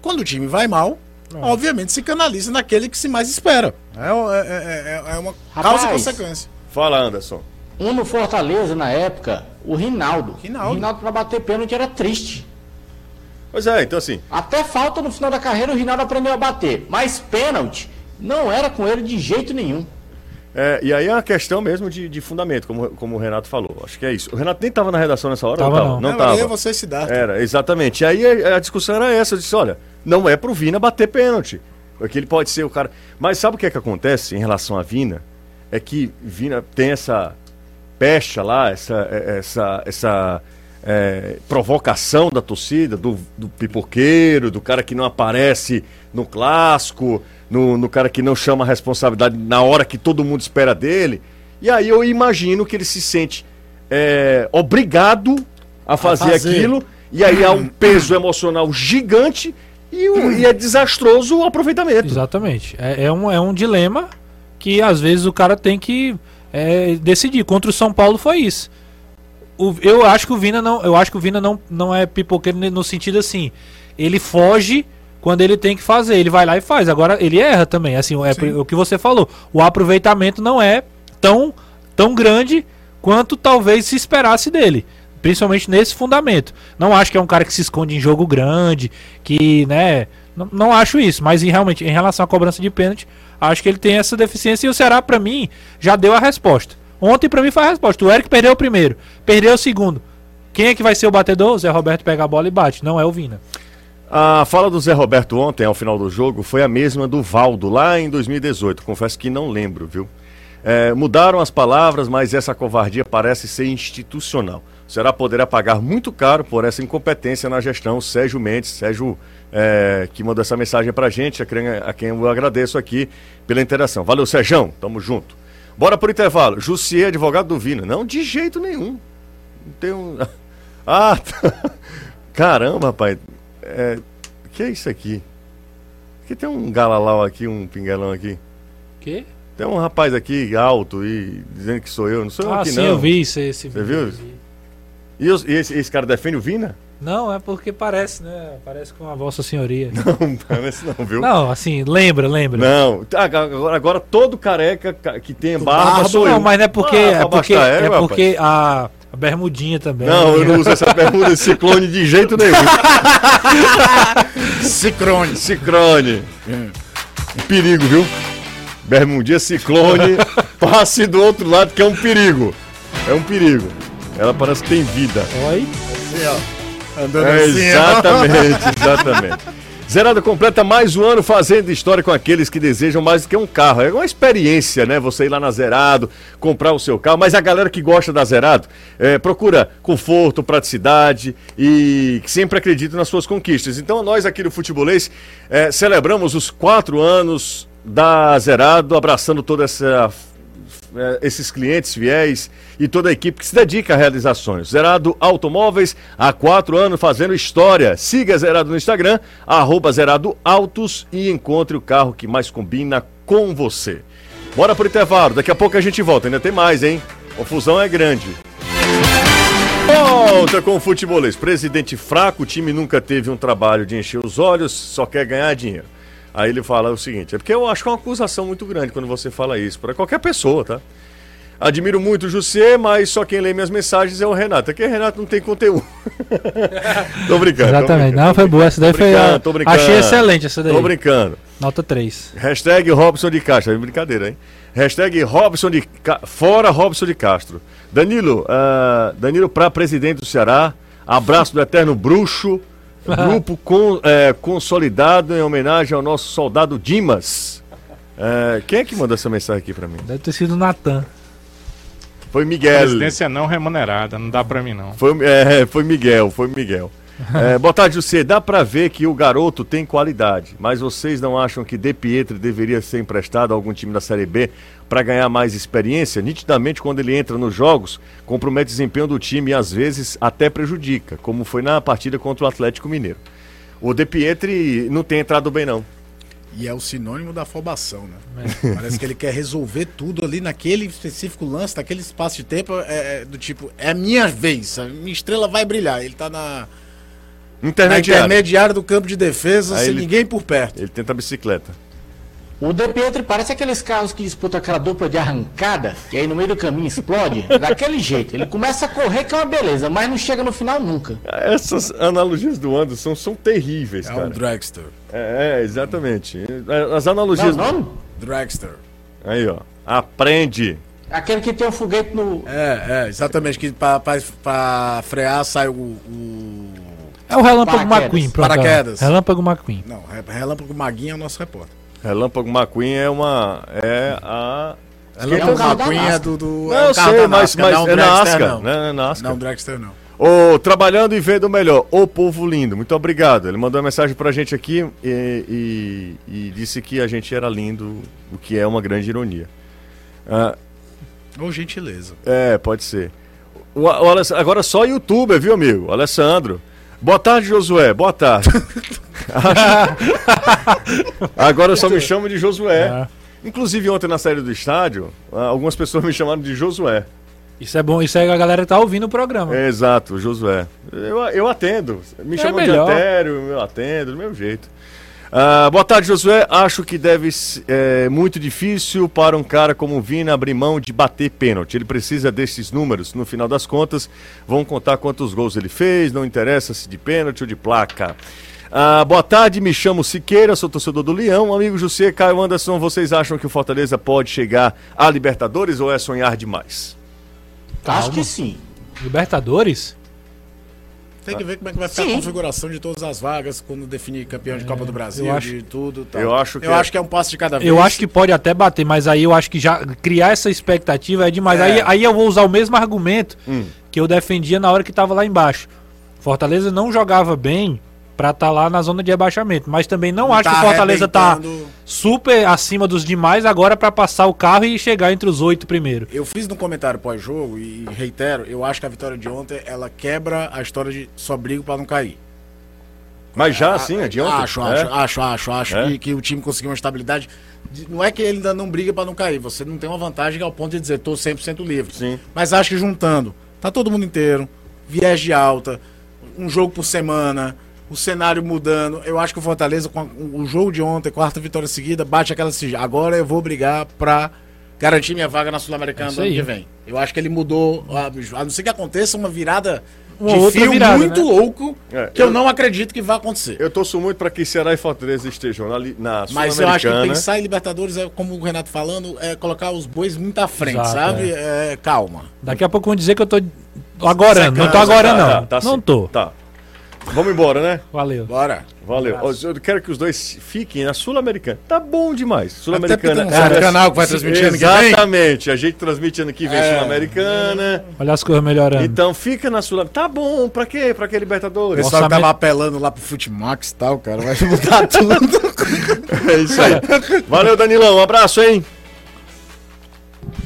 Speaker 6: Quando o time vai mal, obviamente se canaliza naquele que se mais espera. É, o- é- é- é- é uma causa e
Speaker 5: Rapaz.
Speaker 6: consequência.
Speaker 1: Fala, Anderson.
Speaker 5: Um no Fortaleza, na época, o Rinaldo.
Speaker 6: Rinaldo.
Speaker 5: O Rinaldo pra bater pênalti era triste.
Speaker 1: Pois é, então assim.
Speaker 5: Até falta no final da carreira o Rinaldo aprendeu a bater. Mas pênalti não era com ele de jeito nenhum.
Speaker 1: É, e aí é uma questão mesmo de, de fundamento, como, como o Renato falou. Acho que é isso. O Renato nem estava na redação nessa hora,
Speaker 7: Tava
Speaker 1: não
Speaker 7: não.
Speaker 1: tava? Não
Speaker 6: Não,
Speaker 1: tava.
Speaker 6: é você se dá.
Speaker 1: Era, exatamente. E aí a, a discussão era essa. Eu disse, olha, não é pro Vina bater pênalti. Porque ele pode ser o cara. Mas sabe o que é que acontece em relação a Vina? É que Vina tem essa pecha lá, essa, é- essa, essa é, provocação da torcida, do, do pipoqueiro, do cara que não aparece no clássico, no, no cara que não chama a responsabilidade na hora que todo mundo espera dele. E aí eu imagino que ele se sente é, obrigado a fazer,
Speaker 6: fazer.
Speaker 1: aquilo, e aí há um peso emocional gigante e, o- e é desastroso o aproveitamento.
Speaker 7: Exatamente. É, é um, é um dilema que às vezes o cara tem que é, decidir. Contra o São Paulo foi isso. O- eu acho que o Vina não, eu acho que o Vina não, não é pipoqueiro no sentido assim. Ele foge quando ele tem que fazer, ele vai lá e faz. Agora ele erra também, assim, é
Speaker 6: Sim.
Speaker 7: o que você falou. O aproveitamento não é tão tão grande quanto talvez se esperasse dele. Principalmente nesse fundamento. Não acho que é um cara que se esconde em jogo grande, que, né. Não, não acho isso, mas em, realmente, em relação à cobrança de pênalti, acho que ele tem essa deficiência e o Ceará, pra mim, já deu a resposta. Ontem, pra mim, foi a resposta. O Eric perdeu o primeiro, perdeu o segundo. Quem é que vai ser o batedor? O Zé Roberto pega a bola e bate, não é o Vina.
Speaker 1: A fala do Zé Roberto ontem, ao final do jogo, foi a mesma do Valdo, lá em 2018. Confesso que não lembro, viu? É, mudaram as palavras, mas essa covardia parece ser institucional. O Ceará poderá pagar muito caro por essa incompetência na gestão. Sérgio Mendes, Sérgio, é, que mandou essa mensagem pra gente, a quem, a quem eu agradeço aqui pela interação. Valeu, Sérgio, tamo junto. Bora pro intervalo. Jussier, advogado do Vina. Não, de jeito nenhum. Não tem um. Ah, caramba, rapaz. É, que é isso aqui? Aqui tem um galalau aqui, um pinguelão aqui.
Speaker 7: Que?
Speaker 1: Tem um rapaz aqui alto e dizendo que sou eu. Não sou eu
Speaker 7: Ah,
Speaker 1: aqui,
Speaker 7: sim,
Speaker 1: não.
Speaker 7: eu vi esse, esse
Speaker 1: Você
Speaker 7: vídeo,
Speaker 1: viu?
Speaker 7: vi.
Speaker 1: E, os- e esse, esse cara defende o Vina?
Speaker 7: Não, é porque parece, né? Parece com a Vossa Senhoria.
Speaker 1: Não, parece não, viu?
Speaker 7: Não, assim, lembra, lembra.
Speaker 1: Não. Tá, agora, agora todo careca ca- que tem barba
Speaker 6: barba,
Speaker 1: sou eu.
Speaker 7: Não, mas não é porque.
Speaker 1: Ah,
Speaker 7: é porque, é
Speaker 1: égua,
Speaker 7: porque a, a bermudinha também.
Speaker 1: Não, eu não uso essa bermuda de ciclone de jeito nenhum. Ciclone. Um perigo, viu? Bermudinha ciclone, passe do outro lado que é um perigo. É um perigo. Ela parece que tem vida.
Speaker 7: Oi?
Speaker 6: Andando
Speaker 1: É,
Speaker 6: assim, ó.
Speaker 1: exatamente, Zerado completa mais um ano fazendo história com aqueles que desejam mais do que um carro. É uma experiência, né? Você ir lá na Zerado, comprar o seu carro. Mas a galera que gosta da Zerado é, procura conforto, praticidade e sempre acredita nas suas conquistas. Então nós aqui do Futebolês é, celebramos os quatro anos da Zerado, abraçando toda essa esses clientes fiéis e toda a equipe que se dedica a realizar sonhos. Zerado Automóveis, há quatro anos fazendo história. Siga Zerado no Instagram, arroba Zerado Autos e encontre o carro que mais combina com você. Bora pro intervalo, daqui a pouco a gente volta, ainda tem mais, hein? Confusão é grande. Volta com o futebolês. Presidente fraco, o time nunca teve um trabalho de encher os olhos, só quer ganhar dinheiro. Aí ele fala o seguinte: é porque eu acho que é uma acusação muito grande quando você fala isso, para qualquer pessoa, tá? Admiro muito o Jussier, mas só quem lê minhas mensagens é o Renato. É que o Renato não tem conteúdo. tô brincando. tô
Speaker 7: Exatamente.
Speaker 1: brincando,
Speaker 7: Não, foi boa. Essa daí
Speaker 1: tô
Speaker 7: foi. a-
Speaker 1: tô brincando.
Speaker 7: Achei excelente essa daí.
Speaker 1: Tô brincando.
Speaker 7: Nota 3.
Speaker 1: Hashtag Robson de Castro. É brincadeira, hein? Hashtag Robson de Ca... Fora Robson de Castro. Danilo, ah, Danilo para presidente do Ceará. Abraço do Eterno Bruxo. Grupo com, é, consolidado em homenagem ao nosso soldado Dimas. É, quem é que mandou essa mensagem aqui pra mim?
Speaker 7: Deve ter sido o Natan.
Speaker 1: Foi Miguel.
Speaker 4: Presidência não remunerada, não dá pra mim não.
Speaker 1: Foi, é, foi Miguel, foi Miguel. É, boa tarde, José. Dá pra ver que o garoto tem qualidade, mas vocês não acham que De Pietri deveria ser emprestado a algum time da Série B para ganhar mais experiência? Nitidamente, quando ele entra nos jogos, compromete o desempenho do time e às vezes até prejudica, como foi na partida contra o Atlético Mineiro. O De Pietri não tem entrado bem, não.
Speaker 6: E é o sinônimo da afobação, né? Parece que ele quer resolver tudo ali naquele específico lance, naquele espaço de tempo, é, é do tipo, é a minha vez, a minha estrela vai brilhar. Ele tá na, na
Speaker 1: Intermediário.
Speaker 6: intermediária do campo de defesa,
Speaker 1: Aí
Speaker 6: sem
Speaker 1: ele-
Speaker 6: ninguém por perto.
Speaker 1: Ele tenta a bicicleta.
Speaker 5: O De Pietri parece aqueles carros que disputam aquela dupla de arrancada, e aí no meio do caminho explode. Daquele jeito. Ele começa a correr, que é uma beleza, mas não chega no final nunca.
Speaker 1: Essas analogias do Anderson são terríveis,
Speaker 6: É um
Speaker 1: cara.
Speaker 6: dragster.
Speaker 1: É, é, exatamente. As
Speaker 5: Não,
Speaker 1: analogias.
Speaker 5: não?
Speaker 6: Dragster.
Speaker 1: Aí, ó. Aprende.
Speaker 5: Aquele que tem um foguete no.
Speaker 6: É, é, exatamente, que pra, pra, pra frear sai o, o-
Speaker 7: É o Relâmpago
Speaker 5: Paraquedas.
Speaker 7: McQueen, pronto.
Speaker 6: Paraquedas.
Speaker 7: Relâmpago McQueen.
Speaker 6: Não, Re- Relâmpago Maguinho é o nosso repórter.
Speaker 1: Relâmpago McQueen é uma. É a.
Speaker 6: Relâmpago
Speaker 5: carro da
Speaker 6: Maguinho é do. do
Speaker 1: Não,
Speaker 6: é
Speaker 1: eu
Speaker 6: um carro
Speaker 1: sei,
Speaker 6: da
Speaker 1: mas, mas
Speaker 6: não,
Speaker 1: é
Speaker 6: dragster
Speaker 1: NASCAR.
Speaker 6: não.
Speaker 1: Não, é NASCAR.
Speaker 6: Não, dragster não.
Speaker 1: Ô, trabalhando e vendo melhor. Ô, povo lindo, muito obrigado. Ele mandou uma mensagem pra gente aqui e, e- e disse que a gente era lindo, o que é uma grande ironia. Ah,
Speaker 6: Ou gentileza.
Speaker 1: é, pode ser. O, o agora só youtuber, viu, amigo? Alessandro. Boa tarde, Josué. Boa tarde. agora eu só me chamo de Josué.
Speaker 7: É.
Speaker 1: Inclusive, ontem na saída do estádio, ah, algumas pessoas me chamaram de Josué.
Speaker 7: Isso é bom, isso aí a galera tá ouvindo o programa.
Speaker 1: É, exato, Josué. Eu, eu atendo. Me
Speaker 7: É
Speaker 1: chamam
Speaker 7: melhor.
Speaker 1: de Antério, eu atendo, do meu jeito. Ah, boa tarde, Josué. Acho que deve ser é, muito difícil para um cara como o Vina abrir mão de bater pênalti. Ele precisa desses números. No final das contas, vão contar quantos gols ele fez, não interessa se de pênalti ou de placa. Ah, boa tarde, me chamo Siqueira, sou torcedor do Leão. Amigo José, Caio Anderson, vocês acham que o Fortaleza pode chegar à Libertadores ou é sonhar demais?
Speaker 5: Acho que sim.
Speaker 7: Libertadores?
Speaker 6: Tem que ver como é que vai ficar
Speaker 5: Sim.
Speaker 6: a configuração de todas as vagas quando definir campeão de Copa do Brasil,
Speaker 7: eu acho-
Speaker 6: de tudo. Tal.
Speaker 1: Eu acho que
Speaker 6: eu
Speaker 1: é-
Speaker 6: acho que é um passo de cada vez.
Speaker 7: Eu acho que pode até bater, mas aí eu acho que já criar essa expectativa é demais.
Speaker 6: É.
Speaker 7: Aí, aí eu vou usar o mesmo argumento
Speaker 1: Hum.
Speaker 7: que eu defendia na hora que tava lá embaixo. Fortaleza não jogava bem pra estar lá na zona de rebaixamento, mas também não, acho
Speaker 6: tá
Speaker 7: que o Fortaleza tá
Speaker 6: arrebentando.
Speaker 7: super acima dos demais agora pra passar o carro e chegar entre os oito primeiro.
Speaker 6: Eu fiz no comentário pós-jogo e reitero, eu acho que a vitória de ontem ela quebra a história de só brigo pra não cair.
Speaker 1: Mas já assim, adianta?
Speaker 6: Acho,
Speaker 1: É?
Speaker 6: acho, acho, acho, acho
Speaker 1: É?
Speaker 6: que, que o time conseguiu uma estabilidade. De- Não é que ele ainda não briga pra não cair, você não tem uma vantagem ao ponto de dizer tô 100% livre.
Speaker 1: Sim.
Speaker 6: Mas acho que juntando, tá todo mundo inteiro, viés de alta, um jogo por semana, o cenário mudando. Eu acho que o Fortaleza, com o jogo de ontem, quarta vitória seguida, bate aquela assim, agora eu vou brigar pra garantir minha vaga na Sul-Americana do ano que vem. Eu acho que ele mudou, a, a não ser que aconteça uma virada
Speaker 7: Uma
Speaker 6: de fio
Speaker 7: virada,
Speaker 6: muito
Speaker 7: né?
Speaker 6: louco,
Speaker 1: É,
Speaker 6: que eu,
Speaker 1: eu-
Speaker 6: não acredito que vai acontecer.
Speaker 1: Eu torço muito para que Ceará e Fortaleza estejam na, na
Speaker 6: Mas eu acho que
Speaker 1: Sul-Americana.
Speaker 6: pensar em Libertadores é, como o Renato falando, é colocar os bois muito à frente,
Speaker 7: Exato,
Speaker 6: sabe? É, calma.
Speaker 7: Daqui a pouco vão dizer que eu tô agorando. Não tô agora,
Speaker 1: Tá,
Speaker 7: não.
Speaker 1: tá, tá
Speaker 7: não tô.
Speaker 1: Tá. Vamos embora, né?
Speaker 7: Valeu.
Speaker 6: Bora.
Speaker 1: Valeu. Ó, Eu quero que os dois fiquem na Sul-Americana. Tá bom demais. Sul-Americana.
Speaker 6: Tem um canal que vai transmitir ano que vem.
Speaker 1: Exatamente. A gente transmite ano que vem
Speaker 6: É.
Speaker 1: Sul-Americana.
Speaker 7: Olha as coisas melhorando.
Speaker 1: Então fica na Sul-Americana. Tá bom. Pra quê? Pra que
Speaker 6: O
Speaker 1: Libertadores?
Speaker 6: pessoal que
Speaker 7: Orçamento-
Speaker 6: tava apelando lá pro Futimax e tal, cara, vai mudar tudo.
Speaker 1: É isso aí. Valeu, Danilão. Um abraço, hein?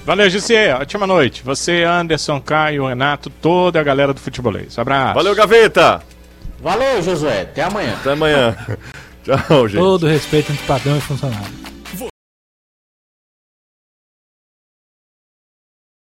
Speaker 4: Valeu, Gisele. Ótima noite. Você, Anderson, Caio, Renato, toda a galera do futebolês. Abraço.
Speaker 1: Valeu, Gaveta.
Speaker 5: Valeu, Josué. Até amanhã.
Speaker 1: Até amanhã. Tchau, gente.
Speaker 7: Todo respeito entre patrão e funcionário.